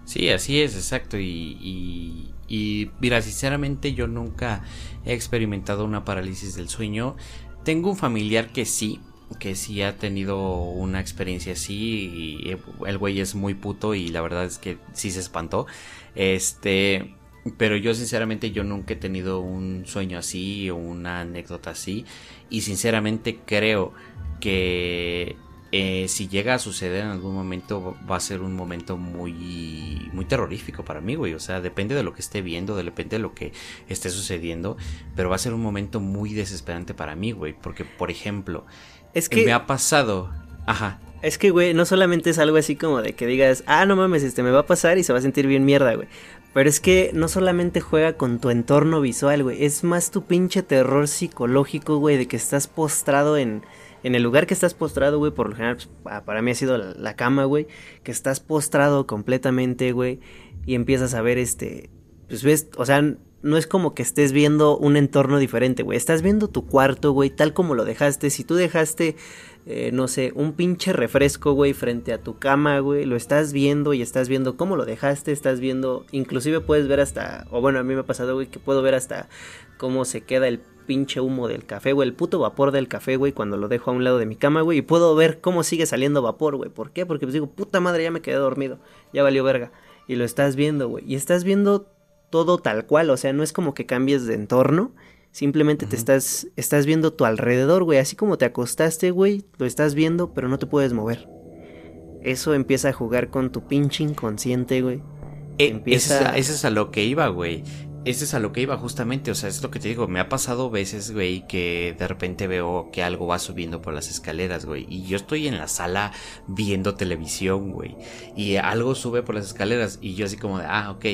Sí, así es, exacto. Y, y, mira, sinceramente yo nunca he experimentado una parálisis del sueño. Tengo un familiar que sí, que sí ha tenido una experiencia así y el güey es muy puto y la verdad es que sí se espantó. Este, pero yo sinceramente yo nunca he tenido un sueño así o una anécdota así. Y sinceramente creo que eh, si llega a suceder en algún momento va a ser un momento muy muy terrorífico para mí, güey. O sea, depende de lo que esté viendo, depende de lo que esté sucediendo, pero va a ser un momento muy desesperante para mí, güey. Porque, por ejemplo, es que me ha pasado, ajá. Es que, güey, no solamente es algo así como de que digas, ah, no mames, este me va a pasar y se va a sentir bien mierda, güey. Pero es que no solamente juega con tu entorno visual, güey. Es más tu pinche terror psicológico, güey, de que estás postrado en, en el lugar que estás postrado, güey. Por lo general, pues, para mí ha sido la, cama, güey. Que estás postrado completamente, güey. Y empiezas a ver este. Pues ves, o sea, no es como que estés viendo un entorno diferente, güey. Estás viendo tu cuarto, güey, tal como lo dejaste. Si tú dejaste eh, no sé, un pinche refresco, güey, frente a tu cama, güey, lo estás viendo y estás viendo cómo lo dejaste, estás viendo, inclusive puedes ver hasta, o bueno, a mí me ha pasado, güey, que puedo ver hasta cómo se queda el pinche humo del café, güey, el puto vapor del café, güey, cuando lo dejo a un lado de mi cama, güey, y puedo ver cómo sigue saliendo vapor, güey, ¿por qué? Porque pues digo, puta madre, ya me quedé dormido, ya valió verga, y lo estás viendo, güey, y estás viendo todo tal cual, o sea, no es como que cambies de entorno, Simplemente te estás, estás viendo tu alrededor, güey. Así como te acostaste, güey, lo estás viendo, pero no te puedes mover. Eso empieza a jugar con tu pinche inconsciente, güey. Eh, empieza... Eso es, a, lo que iba, güey. Eso es a lo que iba justamente, o sea, es lo que te digo, me ha pasado veces, güey, que de repente veo que algo va subiendo por las escaleras, güey, y yo estoy en la sala viendo televisión, güey, y algo sube por las escaleras y yo así como de, ah, ok,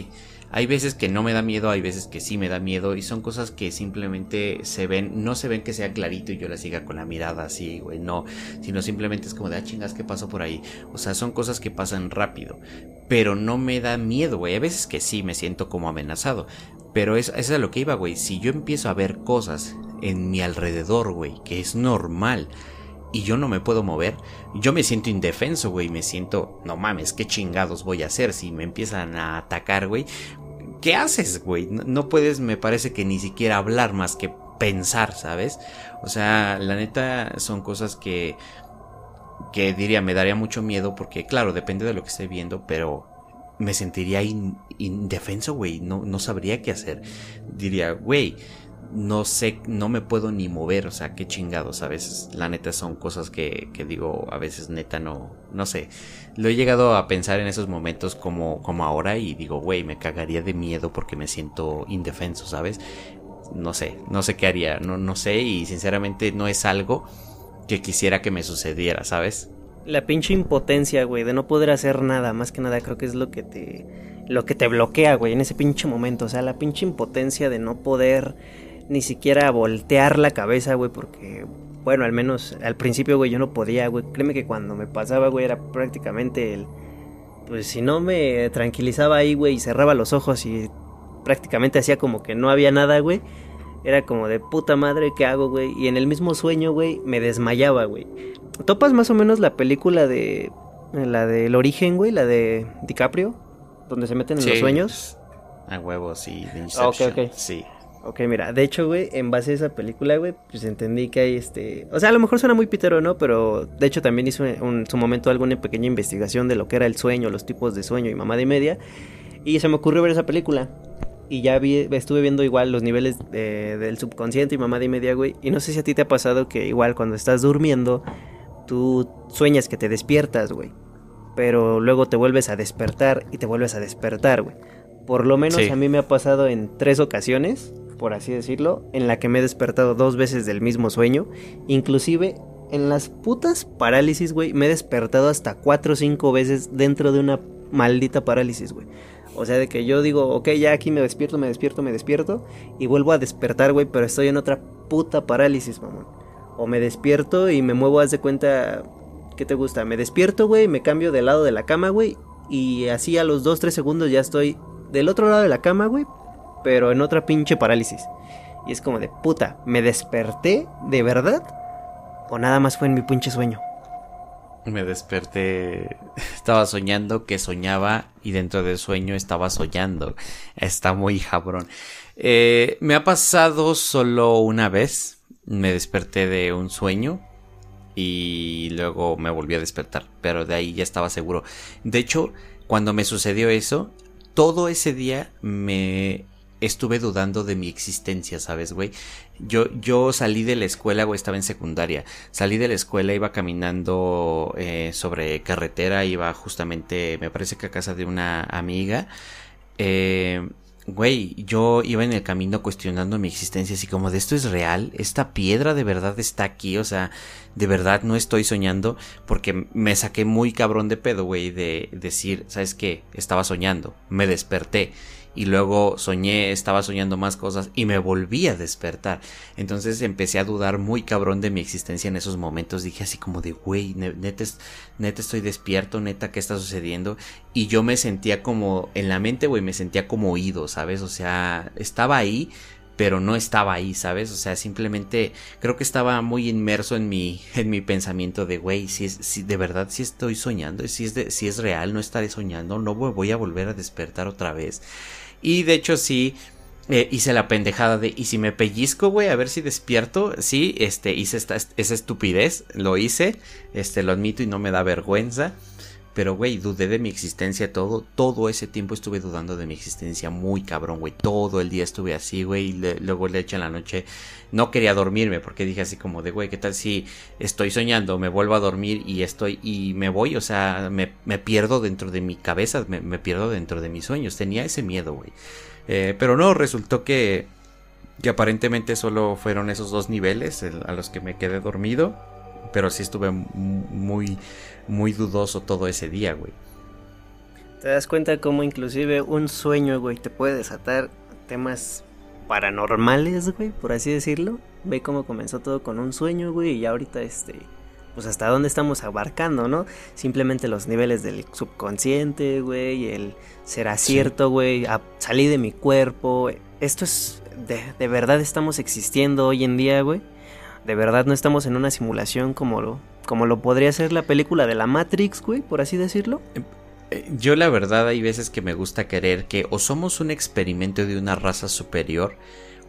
hay veces que no me da miedo, hay veces que sí me da miedo y son cosas que simplemente se ven, no se ven que sea clarito y yo la siga con la mirada así, güey, no, sino simplemente es como de, ah, chingas, ¿qué pasó por ahí? O sea, son cosas que pasan rápido, pero no me da miedo, güey, hay veces que sí me siento como amenazado, pero eso, es a lo que iba, güey, si yo empiezo a ver cosas en mi alrededor, güey, que es normal, y yo no me puedo mover, yo me siento indefenso, güey, me siento, no mames, qué chingados voy a hacer si me empiezan a atacar, güey. ¿Qué haces, güey? No, puedes, me parece que ni siquiera hablar más que pensar, ¿sabes? O sea, la neta son cosas que que diría, me daría mucho miedo porque claro, depende de lo que esté viendo, pero me sentiría indefenso, güey, no, no sabría qué hacer. Diría, güey, no sé, no me puedo ni mover, o sea, qué chingados, a veces, la neta son cosas que, que digo, a veces neta no, no sé, lo he llegado a pensar en esos momentos como, como ahora y digo, güey, me cagaría de miedo porque me siento indefenso, ¿sabes? No sé, no sé qué haría, no, no sé y sinceramente no es algo que quisiera que me sucediera, ¿sabes? La pinche impotencia, güey, de no poder hacer nada, más que nada creo que es lo que te, lo que te bloquea, güey, en ese pinche momento, o sea, la pinche impotencia de no poder ni siquiera voltear la cabeza, güey, porque, bueno, al menos al principio, güey, yo no podía, güey. Créeme que cuando me pasaba, güey, era prácticamente el... Pues si no me tranquilizaba ahí, güey, y cerraba los ojos y prácticamente hacía como que no había nada, güey. Era como de puta madre, ¿qué hago, güey? Y en el mismo sueño, güey, me desmayaba, güey. ¿Topas más o menos la película de... La del origen, güey, la de DiCaprio? Donde se meten en los sueños. A huevos, sí, de ah, ok, ok. Sí. Ok, mira, de hecho, güey, en base a esa película, güey, pues entendí que hay este... O sea, a lo mejor suena muy pitero, ¿no? Pero de hecho también hizo en su momento alguna pequeña investigación de lo que era el sueño, los tipos de sueño y mamá de media. Y se me ocurrió ver esa película. Y ya vi, estuve viendo igual los niveles del subconsciente y mamá de media, güey. Y no sé si a ti te ha pasado que igual cuando estás durmiendo, tú sueñas que te despiertas, güey. Pero luego te vuelves a despertar y te vuelves a despertar, güey. Por lo menos a mí me ha pasado en tres ocasiones por así decirlo, en la que me he despertado dos veces del mismo sueño. Inclusive en las putas parálisis, güey, me he despertado hasta cuatro o cinco veces dentro de una maldita parálisis, güey. O sea, de que yo digo, ok, ya aquí me despierto, me despierto, me despierto. Y vuelvo a despertar, güey, pero estoy en otra puta parálisis, mamón. O me despierto y me muevo, haz de cuenta, ¿qué te gusta? Me despierto, güey, me cambio del lado de la cama, güey. Y así a los 2-3 segundos ya estoy del otro lado de la cama, güey, pero en otra pinche parálisis. Y es como de puta, ¿me desperté de verdad? ¿O nada más fue en mi pinche sueño? Me desperté, estaba soñando que soñaba y dentro del sueño estaba soñando. Está muy jabrón. Eh, me ha pasado solo una vez. Me desperté de un sueño y luego me volví a despertar, pero de ahí ya estaba seguro. De hecho, cuando me sucedió eso, todo ese día me estuve dudando de mi existencia, ¿sabes, güey? Yo, yo salí de la escuela, güey, estaba en secundaria. Salí de la escuela, iba caminando eh, sobre carretera, iba justamente, me parece que a casa de una amiga. Eh, güey, yo iba en el camino cuestionando mi existencia, así como de esto es real, esta piedra de verdad está aquí, o sea, de verdad no estoy soñando, porque me saqué muy cabrón de pedo, güey, de decir, ¿sabes qué? Estaba soñando, me desperté y luego soñé, estaba soñando más cosas y me volví a despertar. Entonces empecé a dudar muy cabrón de mi existencia en esos momentos. Dije así como de, güey, neta, neta estoy despierto, neta, ¿qué está sucediendo? Y yo me sentía como, en la mente, güey, me sentía como oído, ¿sabes? O sea, estaba ahí, pero no estaba ahí, ¿sabes? O sea, simplemente creo que estaba muy inmerso en mi, en mi pensamiento de, güey, si es, si de verdad si estoy soñando, si es, de, si es real, no estaré soñando, no voy a volver a despertar otra vez. Y de hecho sí, eh, hice la pendejada de, y si me pellizco, güey, a ver si despierto. Sí, este, hice esta, esa estupidez, lo hice, este, lo admito y no me da vergüenza. Pero, güey, dudé de mi existencia todo. Todo ese tiempo estuve dudando de mi existencia muy cabrón, güey. Todo el día estuve así, güey. luego le eché en la noche. No quería dormirme porque dije así como de, güey, ¿qué tal si estoy soñando, me vuelvo a dormir y estoy y me voy? O sea, me, pierdo dentro de mi cabeza, me, pierdo dentro de mis sueños. Tenía ese miedo, güey. Eh, pero no, resultó que, que aparentemente solo fueron esos dos niveles a los que me quedé dormido. Pero sí estuve muy muy dudoso todo ese día, güey. Te das cuenta cómo inclusive un sueño, güey, te puede desatar temas paranormales, güey, por así decirlo. Ve cómo comenzó todo con un sueño, güey, y ahorita este pues hasta dónde estamos abarcando, ¿no? Simplemente los niveles del subconsciente, güey, el será cierto, güey, salí de mi cuerpo. Esto es de, de verdad estamos existiendo hoy en día, güey. De verdad no estamos en una simulación como lo como lo podría ser la película de la Matrix, güey, por así decirlo. Eh, eh, yo la verdad hay veces que me gusta querer que o somos un experimento de una raza superior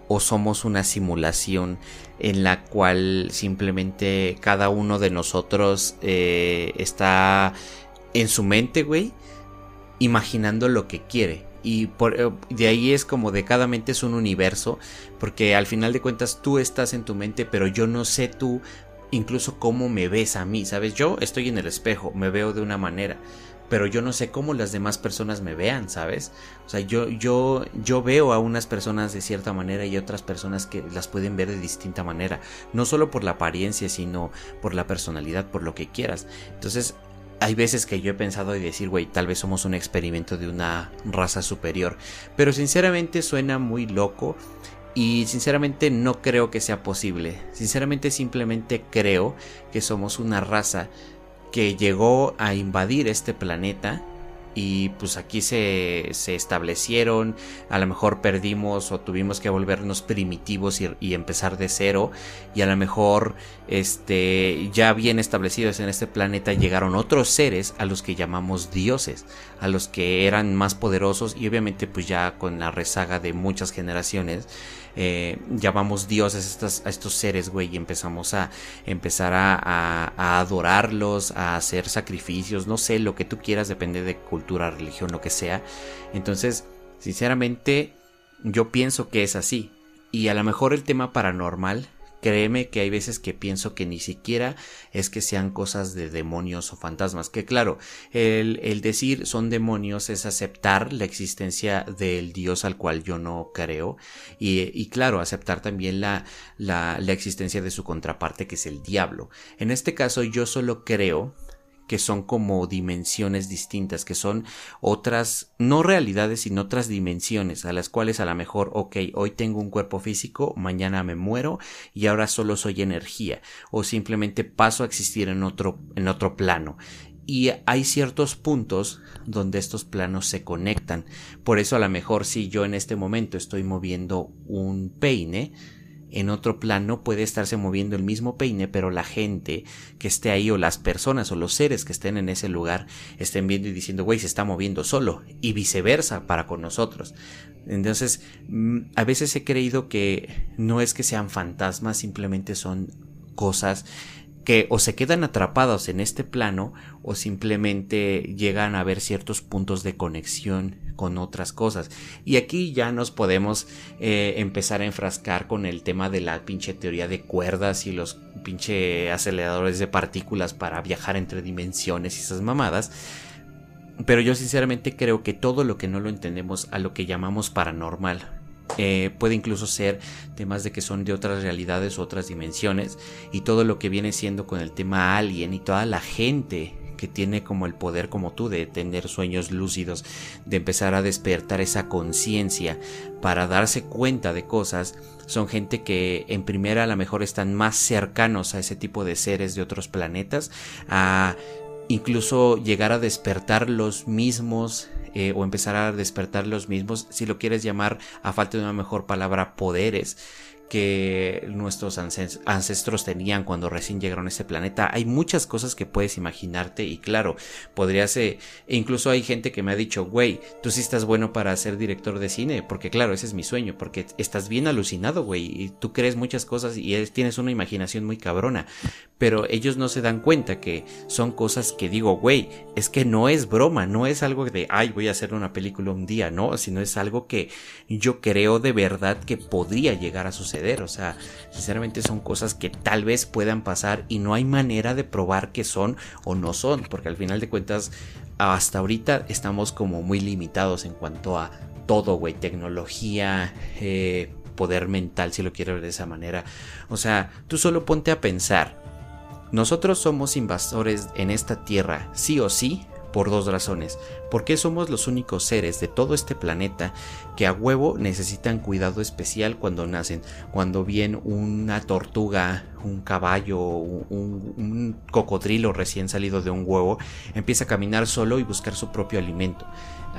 o somos una simulación en la cual simplemente cada uno de nosotros eh, está en su mente, güey, imaginando lo que quiere. Y por, de ahí es como de cada mente es un universo, porque al final de cuentas tú estás en tu mente, pero yo no sé tú incluso cómo me ves a mí, ¿sabes? Yo estoy en el espejo, me veo de una manera, pero yo no sé cómo las demás personas me vean, ¿sabes? O sea, yo, yo, yo veo a unas personas de cierta manera y otras personas que las pueden ver de distinta manera, no solo por la apariencia, sino por la personalidad, por lo que quieras. Entonces, hay veces que yo he pensado y decir, güey, tal vez somos un experimento de una raza superior, pero sinceramente suena muy loco y sinceramente no creo que sea posible. Sinceramente simplemente creo que somos una raza que llegó a invadir este planeta y pues aquí se, se, establecieron, a lo mejor perdimos o tuvimos que volvernos primitivos y, empezar de cero. Y a lo mejor este ya bien establecidos en este planeta llegaron otros seres a los que llamamos dioses, a los que eran más poderosos y obviamente pues ya con la rezaga de muchas generaciones eh, llamamos dioses a estos, seres, güey, y empezamos a empezar a, adorarlos, a hacer sacrificios, no sé, lo que tú quieras, depende de cultura, religión, lo que sea. Entonces, sinceramente, yo pienso que es así. Y a lo mejor el tema paranormal Créeme que hay veces que pienso que ni siquiera es que sean cosas de demonios o fantasmas. Que claro, el, el, decir son demonios es aceptar la existencia del Dios al cual yo no creo. Y, y claro, aceptar también la, la, la existencia de su contraparte que es el diablo. En este caso yo solo creo que son como dimensiones distintas, que son otras, no realidades, sino otras dimensiones a las cuales a lo mejor, ok, hoy tengo un cuerpo físico, mañana me muero y ahora solo soy energía o simplemente paso a existir en otro, en otro plano y hay ciertos puntos donde estos planos se conectan. Por eso a lo mejor si yo en este momento estoy moviendo un peine, en otro plano puede estarse moviendo el mismo peine, pero la gente que esté ahí o las personas o los seres que estén en ese lugar estén viendo y diciendo, güey, se está moviendo solo y viceversa para con nosotros. Entonces, mm, a veces he creído que no es que sean fantasmas, simplemente son cosas que o se quedan atrapados en este plano o simplemente llegan a ver ciertos puntos de conexión con otras cosas. Y aquí ya nos podemos eh, empezar a enfrascar con el tema de la pinche teoría de cuerdas y los pinche aceleradores de partículas para viajar entre dimensiones y esas mamadas. Pero yo sinceramente creo que todo lo que no lo entendemos a lo que llamamos paranormal eh, puede incluso ser temas de que son de otras realidades, otras dimensiones, y todo lo que viene siendo con el tema alien y toda la gente que tiene como el poder como tú de tener sueños lúcidos, de empezar a despertar esa conciencia para darse cuenta de cosas, son gente que en primera a lo mejor están más cercanos a ese tipo de seres de otros planetas, a incluso llegar a despertar los mismos eh, o empezar a despertar los mismos, si lo quieres llamar a falta de una mejor palabra, poderes que nuestros ancestros tenían cuando recién llegaron a este planeta. Hay muchas cosas que puedes imaginarte y claro, podría ser, e incluso hay gente que me ha dicho, güey, tú sí estás bueno para ser director de cine, porque claro, ese es mi sueño, porque estás bien alucinado, güey, y tú crees muchas cosas y tienes una imaginación muy cabrona, pero ellos no se dan cuenta que son cosas que digo, güey, es que no es broma, no es algo de, ay, voy a hacer una película un día, no, sino es algo que yo creo de verdad que podría llegar a suceder o sea, sinceramente son cosas que tal vez puedan pasar y no hay manera de probar que son o no son, porque al final de cuentas, hasta ahorita estamos como muy limitados en cuanto a todo, güey, tecnología, eh, poder mental, si lo quiero ver de esa manera. O sea, tú solo ponte a pensar. Nosotros somos invasores en esta tierra, sí o sí, por dos razones. Porque somos los únicos seres de todo este planeta que a huevo necesitan cuidado especial cuando nacen. Cuando viene una tortuga, un caballo, un, un cocodrilo recién salido de un huevo, empieza a caminar solo y buscar su propio alimento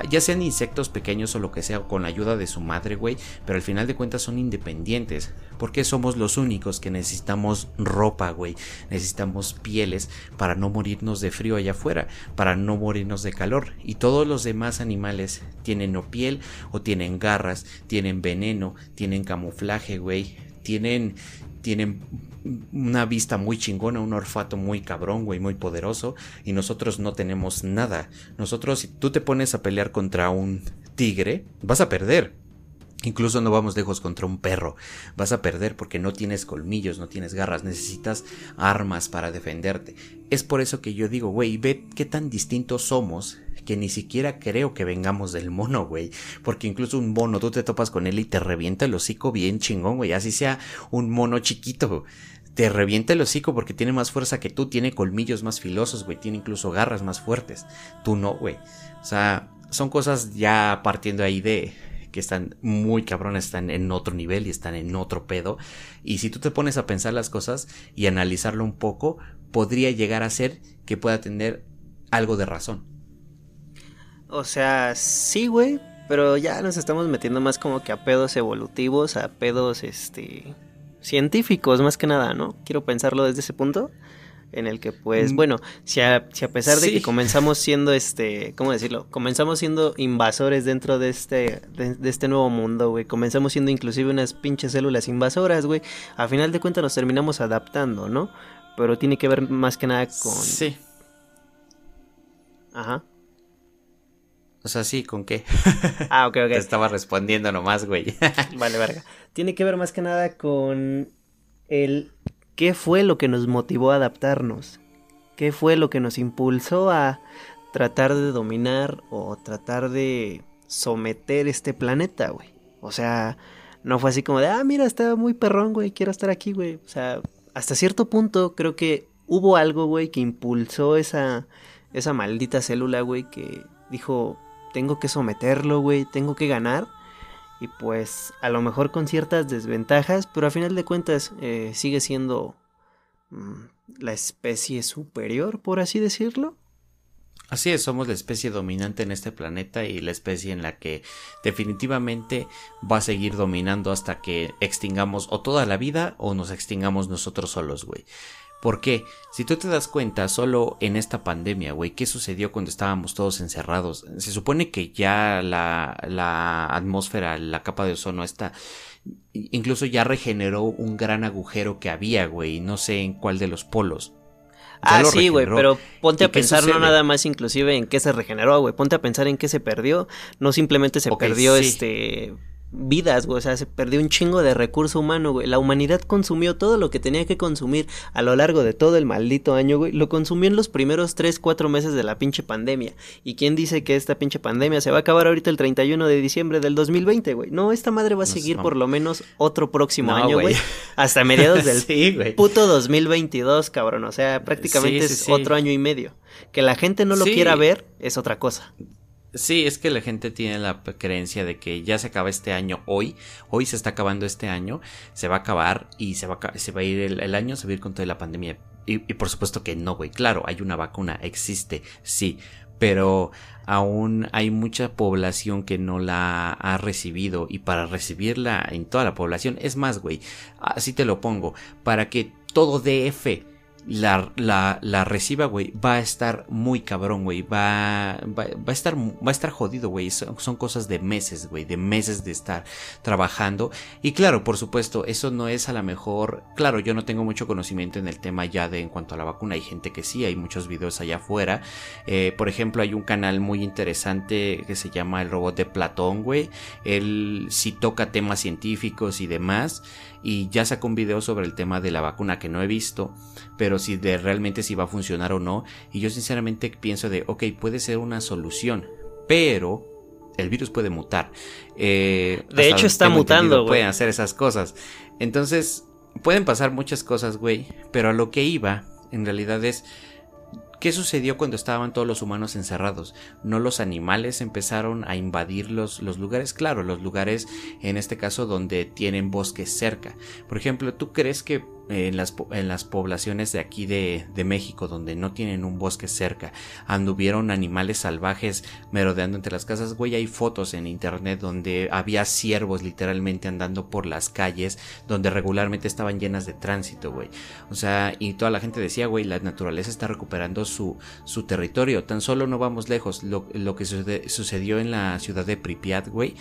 ya sean insectos pequeños o lo que sea, con la ayuda de su madre, güey, pero al final de cuentas son independientes, porque somos los únicos que necesitamos ropa, güey, necesitamos pieles para no morirnos de frío allá afuera, para no morirnos de calor, y todos los demás animales tienen o piel o tienen garras, tienen veneno, tienen camuflaje, güey, tienen tienen una vista muy chingona, un olfato muy cabrón, güey, muy poderoso, y nosotros no tenemos nada. Nosotros, si tú te pones a pelear contra un tigre, vas a perder. Incluso no vamos lejos contra un perro. Vas a perder porque no tienes colmillos, no tienes garras, necesitas armas para defenderte. Es por eso que yo digo, güey, ve qué tan distintos somos que ni siquiera creo que vengamos del mono, güey. Porque incluso un mono, tú te topas con él y te revienta el hocico bien chingón, güey. Así sea un mono chiquito, te revienta el hocico porque tiene más fuerza que tú, tiene colmillos más filosos, güey. Tiene incluso garras más fuertes. Tú no, güey. O sea, son cosas ya partiendo ahí de que están muy cabrones, están en otro nivel y están en otro pedo. Y si tú te pones a pensar las cosas y analizarlo un poco, podría llegar a ser que pueda tener algo de razón. O sea, sí, güey, pero ya nos estamos metiendo más como que a pedos evolutivos, a pedos, este, científicos más que nada, ¿no? Quiero pensarlo desde ese punto en el que pues mm. bueno, si a, si a pesar de que comenzamos siendo este, ¿cómo decirlo? Comenzamos siendo invasores dentro de este de, de este nuevo mundo, güey. Comenzamos siendo inclusive unas pinches células invasoras, güey. A final de cuentas nos terminamos adaptando, ¿no? Pero tiene que ver más que nada con Sí. Ajá. O sea, sí, ¿con qué? Ah, ok, ok. Te estaba respondiendo nomás, güey. vale, verga. Tiene que ver más que nada con el qué fue lo que nos motivó a adaptarnos. ¿Qué fue lo que nos impulsó a tratar de dominar o tratar de someter este planeta, güey? O sea, no fue así como de, ah, mira, está muy perrón, güey, quiero estar aquí, güey. O sea, hasta cierto punto creo que hubo algo, güey, que impulsó esa, esa maldita célula, güey, que dijo, tengo que someterlo, güey, tengo que ganar. Y pues a lo mejor con ciertas desventajas, pero a final de cuentas eh, sigue siendo mm, la especie superior, por así decirlo. Así es, somos la especie dominante en este planeta y la especie en la que definitivamente va a seguir dominando hasta que extingamos o toda la vida o nos extingamos nosotros solos, güey. ¿Por qué? Si tú te das cuenta, solo en esta pandemia, güey, ¿qué sucedió cuando estábamos todos encerrados? Se supone que ya la, la atmósfera, la capa de ozono está, incluso ya regeneró un gran agujero que había, güey, no sé en cuál de los polos. ah, sí, güey, pero ponte a pensar no nada más inclusive en qué se regeneró, güey, ponte a pensar en qué se perdió, no simplemente se perdió este vidas, güey. O sea, se perdió un chingo de recurso humano, güey. La humanidad consumió todo lo que tenía que consumir a lo largo de todo el maldito año, güey. Lo consumió en los primeros 3, 4 meses de la pinche pandemia. ¿Y quién dice que esta pinche pandemia se va a acabar ahorita el 31 de diciembre del 2020, güey? No, esta madre va a seguir por lo menos otro próximo año, güey. Hasta mediados del puto 2022, cabrón. O sea, prácticamente es otro año y medio. Que la gente no lo quiera ver es otra cosa. Sí, es que la gente tiene la creencia de que ya se acaba este año hoy, hoy se está acabando este año, se va a acabar y se va a, ir el, año, se va a ir con toda la pandemia. Y, por supuesto que no, güey. Claro, hay una vacuna, existe, sí, pero aún hay mucha población que no la ha recibido y para recibirla en toda la población, es más, güey, así te lo pongo, para que todo DF la, la, la reciba, güey, va a estar muy cabrón, güey. Va, va, a estar, va a estar jodido, güey. Son, cosas de meses, güey, de meses de estar trabajando. Y claro, por supuesto, eso no es a la mejor. Claro, yo no tengo mucho conocimiento en el tema ya de en cuanto a la vacuna. Hay gente que sí, hay muchos videos allá afuera. Eh, por ejemplo, hay un canal muy interesante que se llama El Robot de Platón, güey. Él sí toca temas científicos y demás y ya sacó un video sobre el tema de la vacuna que no he visto, pero si de realmente si va a funcionar o no. Y yo sinceramente pienso de, ok, puede ser una solución, pero el virus puede mutar. Eh, de hecho está mutando, Pueden hacer esas cosas. Entonces, pueden pasar muchas cosas, güey, pero a lo que iba, en realidad es ¿Qué sucedió cuando estaban todos los humanos encerrados? ¿No los animales empezaron a invadir los, los, lugares? Claro, los lugares en este caso donde tienen bosques cerca. Por ejemplo, ¿tú crees que en las, en las poblaciones de aquí de, de, México donde no tienen un bosque cerca, anduvieron animales salvajes merodeando entre las casas, güey, hay fotos en internet donde había ciervos literalmente andando por las calles donde regularmente estaban llenas de tránsito, güey. O sea, y toda la gente decía, güey, la naturaleza está recuperando su, su territorio, tan solo no vamos lejos, lo, lo que sucedió en la ciudad de Pripyat, güey,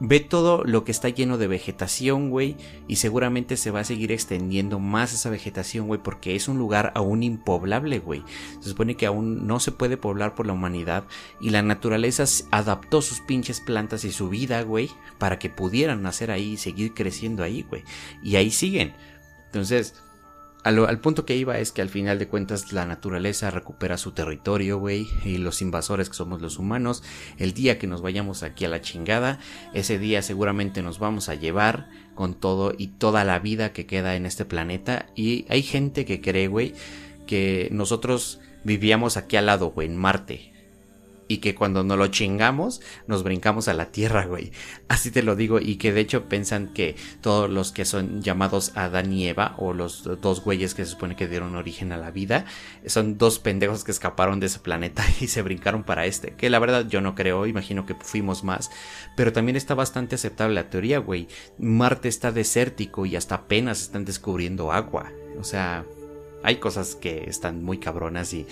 Ve todo lo que está lleno de vegetación, güey, y seguramente se va a seguir extendiendo más esa vegetación, güey, porque es un lugar aún impoblable, güey. Se supone que aún no se puede poblar por la humanidad y la naturaleza adaptó sus pinches plantas y su vida, güey, para que pudieran nacer ahí y seguir creciendo ahí, güey. Y ahí siguen. Entonces, al, punto que iba es que al final de cuentas la naturaleza recupera su territorio, güey, y los invasores que somos los humanos, el día que nos vayamos aquí a la chingada, ese día seguramente nos vamos a llevar con todo y toda la vida que queda en este planeta. Y hay gente que cree, güey, que nosotros vivíamos aquí al lado, güey, en Marte y que cuando nos lo chingamos nos brincamos a la tierra, güey. Así te lo digo y que de hecho piensan que todos los que son llamados Adán y Eva o los dos güeyes que se supone que dieron origen a la vida son dos pendejos que escaparon de ese planeta y se brincaron para este. Que la verdad yo no creo, imagino que fuimos más, pero también está bastante aceptable la teoría, güey. Marte está desértico y hasta apenas están descubriendo agua. O sea, hay cosas que están muy cabronas y,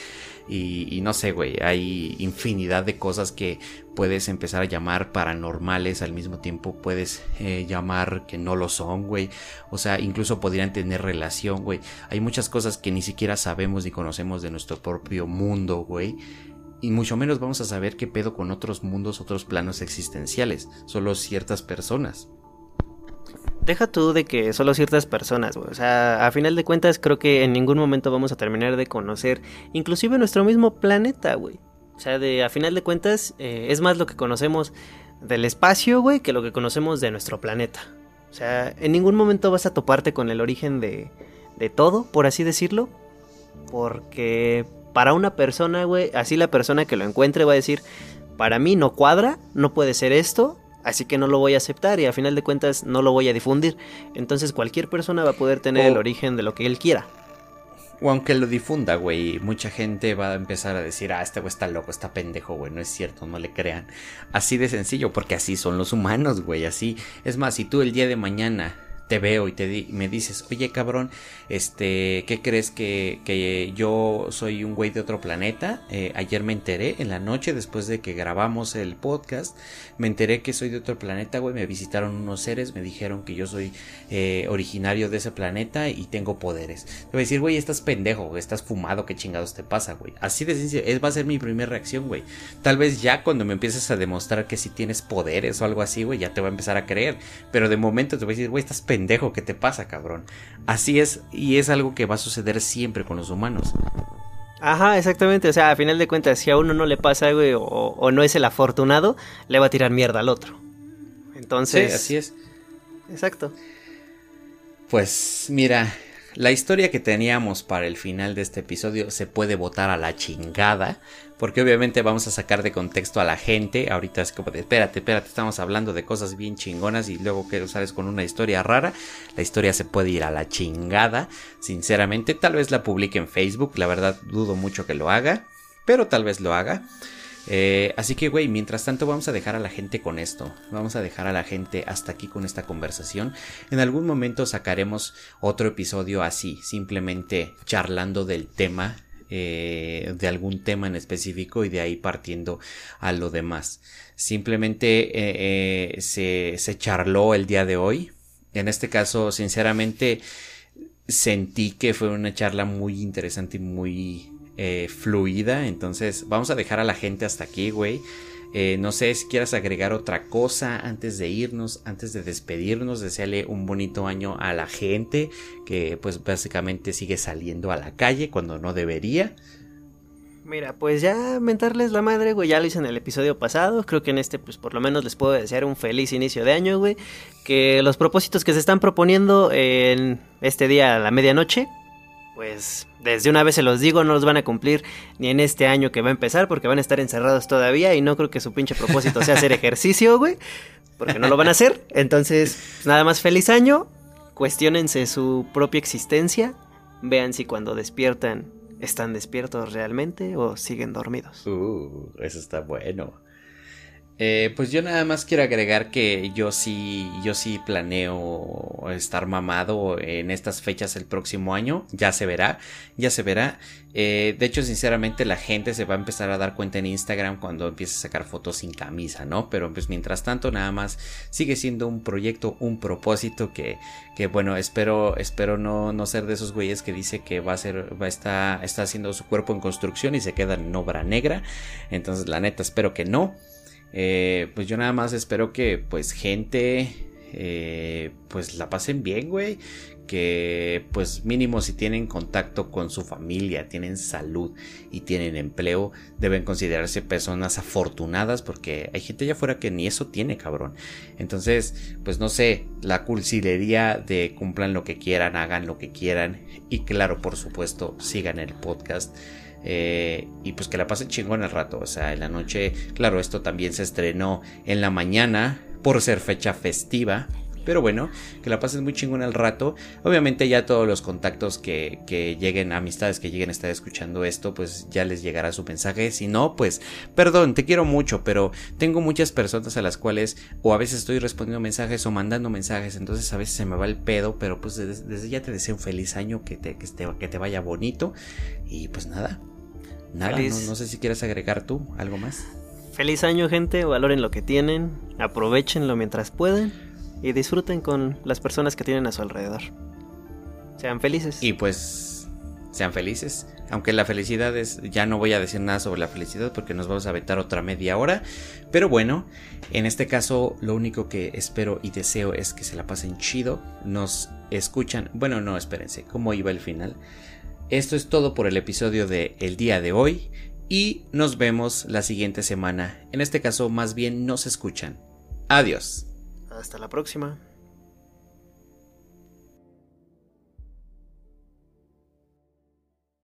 y, no sé, güey, hay infinidad de cosas que puedes empezar a llamar paranormales, al mismo tiempo puedes eh, llamar que no lo son, güey. O sea, incluso podrían tener relación, güey. Hay muchas cosas que ni siquiera sabemos ni conocemos de nuestro propio mundo, güey. Y mucho menos vamos a saber qué pedo con otros mundos, otros planos existenciales. Solo ciertas personas deja tú de que solo ciertas personas, güey. O sea, a final de cuentas creo que en ningún momento vamos a terminar de conocer inclusive nuestro mismo planeta, güey. O sea, de, a final de cuentas eh, es más lo que conocemos del espacio, güey, que lo que conocemos de nuestro planeta. O sea, en ningún momento vas a toparte con el origen de, de todo, por así decirlo. Porque para una persona, güey, así la persona que lo encuentre va a decir, para mí no cuadra, no puede ser esto, así que no lo voy a aceptar y a final de cuentas no lo voy a difundir. Entonces cualquier persona va a poder tener el origen de lo que él quiera. o aunque lo difunda, güey, mucha gente va a empezar a decir, ah, este güey está loco, está pendejo, güey, no es cierto, no le crean. Así de sencillo, porque así son los humanos, güey, así. Es más, si tú el día de mañana te veo y te me dices, oye cabrón, este, ¿qué crees que, que yo soy un güey de otro planeta? Eh, ayer me enteré en la noche después de que grabamos el podcast, me enteré que soy de otro planeta, güey, me visitaron unos seres, me dijeron que yo soy eh, originario de ese planeta y tengo poderes. Te voy a decir, güey, estás pendejo, estás fumado, ¿qué chingados te pasa, güey? Así de sencillo, es, va a ser mi primera reacción, güey. Tal vez ya cuando me empieces a demostrar que si tienes poderes o algo así, güey, ya te va a empezar a creer. Pero de momento te voy a decir, güey, estás pendejo pendejo, ¿qué te pasa, cabrón? Así es, y es algo que va a suceder siempre con los humanos. Ajá, exactamente. O sea, a final de cuentas, si a uno no le pasa, güey, o, no es el afortunado, le va a tirar mierda al otro. Entonces. Sí, así es. Exacto. Pues mira, la historia que teníamos para el final de este episodio se puede botar a la chingada. Porque obviamente vamos a sacar de contexto a la gente. Ahorita es como de, espérate, espérate, estamos hablando de cosas bien chingonas y luego que sales con una historia rara. La historia se puede ir a la chingada. Sinceramente, tal vez la publique en Facebook. La verdad, dudo mucho que lo haga. Pero tal vez lo haga. Eh, así que, güey, mientras tanto vamos a dejar a la gente con esto. Vamos a dejar a la gente hasta aquí con esta conversación. En algún momento sacaremos otro episodio así, simplemente charlando del tema. Eh, de algún tema en específico y de ahí partiendo a lo demás. Simplemente eh, se, se charló el día de hoy. En este caso, sinceramente, sentí que fue una charla muy interesante y muy eh, fluida. Entonces, vamos a dejar a la gente hasta aquí, güey. Eh, no sé si quieras agregar otra cosa antes de irnos, antes de despedirnos, desearle un bonito año a la gente que pues básicamente sigue saliendo a la calle cuando no debería. Mira, pues ya mentarles la madre, güey, ya lo hice en el episodio pasado, creo que en este pues por lo menos les puedo desear un feliz inicio de año, güey, que los propósitos que se están proponiendo en este día a la medianoche, pues desde una vez se los digo, no los van a cumplir ni en este año que va a empezar porque van a estar encerrados todavía y no creo que su pinche propósito sea hacer ejercicio, güey, porque no lo van a hacer. Entonces, pues, nada más feliz año, cuestionense su propia existencia, vean si cuando despiertan están despiertos realmente o siguen dormidos. Uh, eso está bueno. Eh, pues yo nada más quiero agregar que yo sí, yo sí planeo estar mamado en estas fechas el próximo año. Ya se verá, ya se verá. Eh, de hecho, sinceramente, la gente se va a empezar a dar cuenta en Instagram cuando empiece a sacar fotos sin camisa, ¿no? Pero pues mientras tanto, nada más sigue siendo un proyecto, un propósito que, que bueno, espero, espero no, no ser de esos güeyes que dice que va a ser, va a estar, está haciendo su cuerpo en construcción y se queda en obra negra. Entonces, la neta, espero que no. Eh, pues yo nada más espero que pues gente eh, pues la pasen bien, güey. Que pues mínimo si tienen contacto con su familia, tienen salud y tienen empleo, deben considerarse personas afortunadas porque hay gente allá afuera que ni eso tiene, cabrón. Entonces, pues no sé, la cursilería de cumplan lo que quieran, hagan lo que quieran y claro, por supuesto, sigan el podcast. Eh, y pues que la pasen chingón el rato. O sea, en la noche, claro, esto también se estrenó en la mañana por ser fecha festiva. Pero bueno, que la pasen muy chingón el rato. Obviamente ya todos los contactos que, lleguen, amistades que lleguen a estar escuchando esto, pues ya les llegará su mensaje. Si no, pues perdón, te quiero mucho, pero tengo muchas personas a las cuales o a veces estoy respondiendo mensajes o mandando mensajes. Entonces a veces se me va el pedo, pero pues desde, ya te deseo un feliz año, que te, que te, que te vaya bonito. Y pues nada, Nada, no, sé si quieres agregar tú algo más. Feliz año, gente. Valoren lo que tienen, aprovechenlo mientras pueden y disfruten con las personas que tienen a su alrededor. Sean felices. Y pues, sean felices. Aunque la felicidad es. Ya no voy a decir nada sobre la felicidad porque nos vamos a aventar otra media hora. Pero bueno, en este caso, lo único que espero y deseo es que se la pasen chido. Nos escuchan. Bueno, no, espérense. ¿Cómo iba el final? Esto es todo por el episodio de el día de hoy y nos vemos la siguiente semana. En este caso, más bien nos escuchan. Adiós. Hasta la próxima.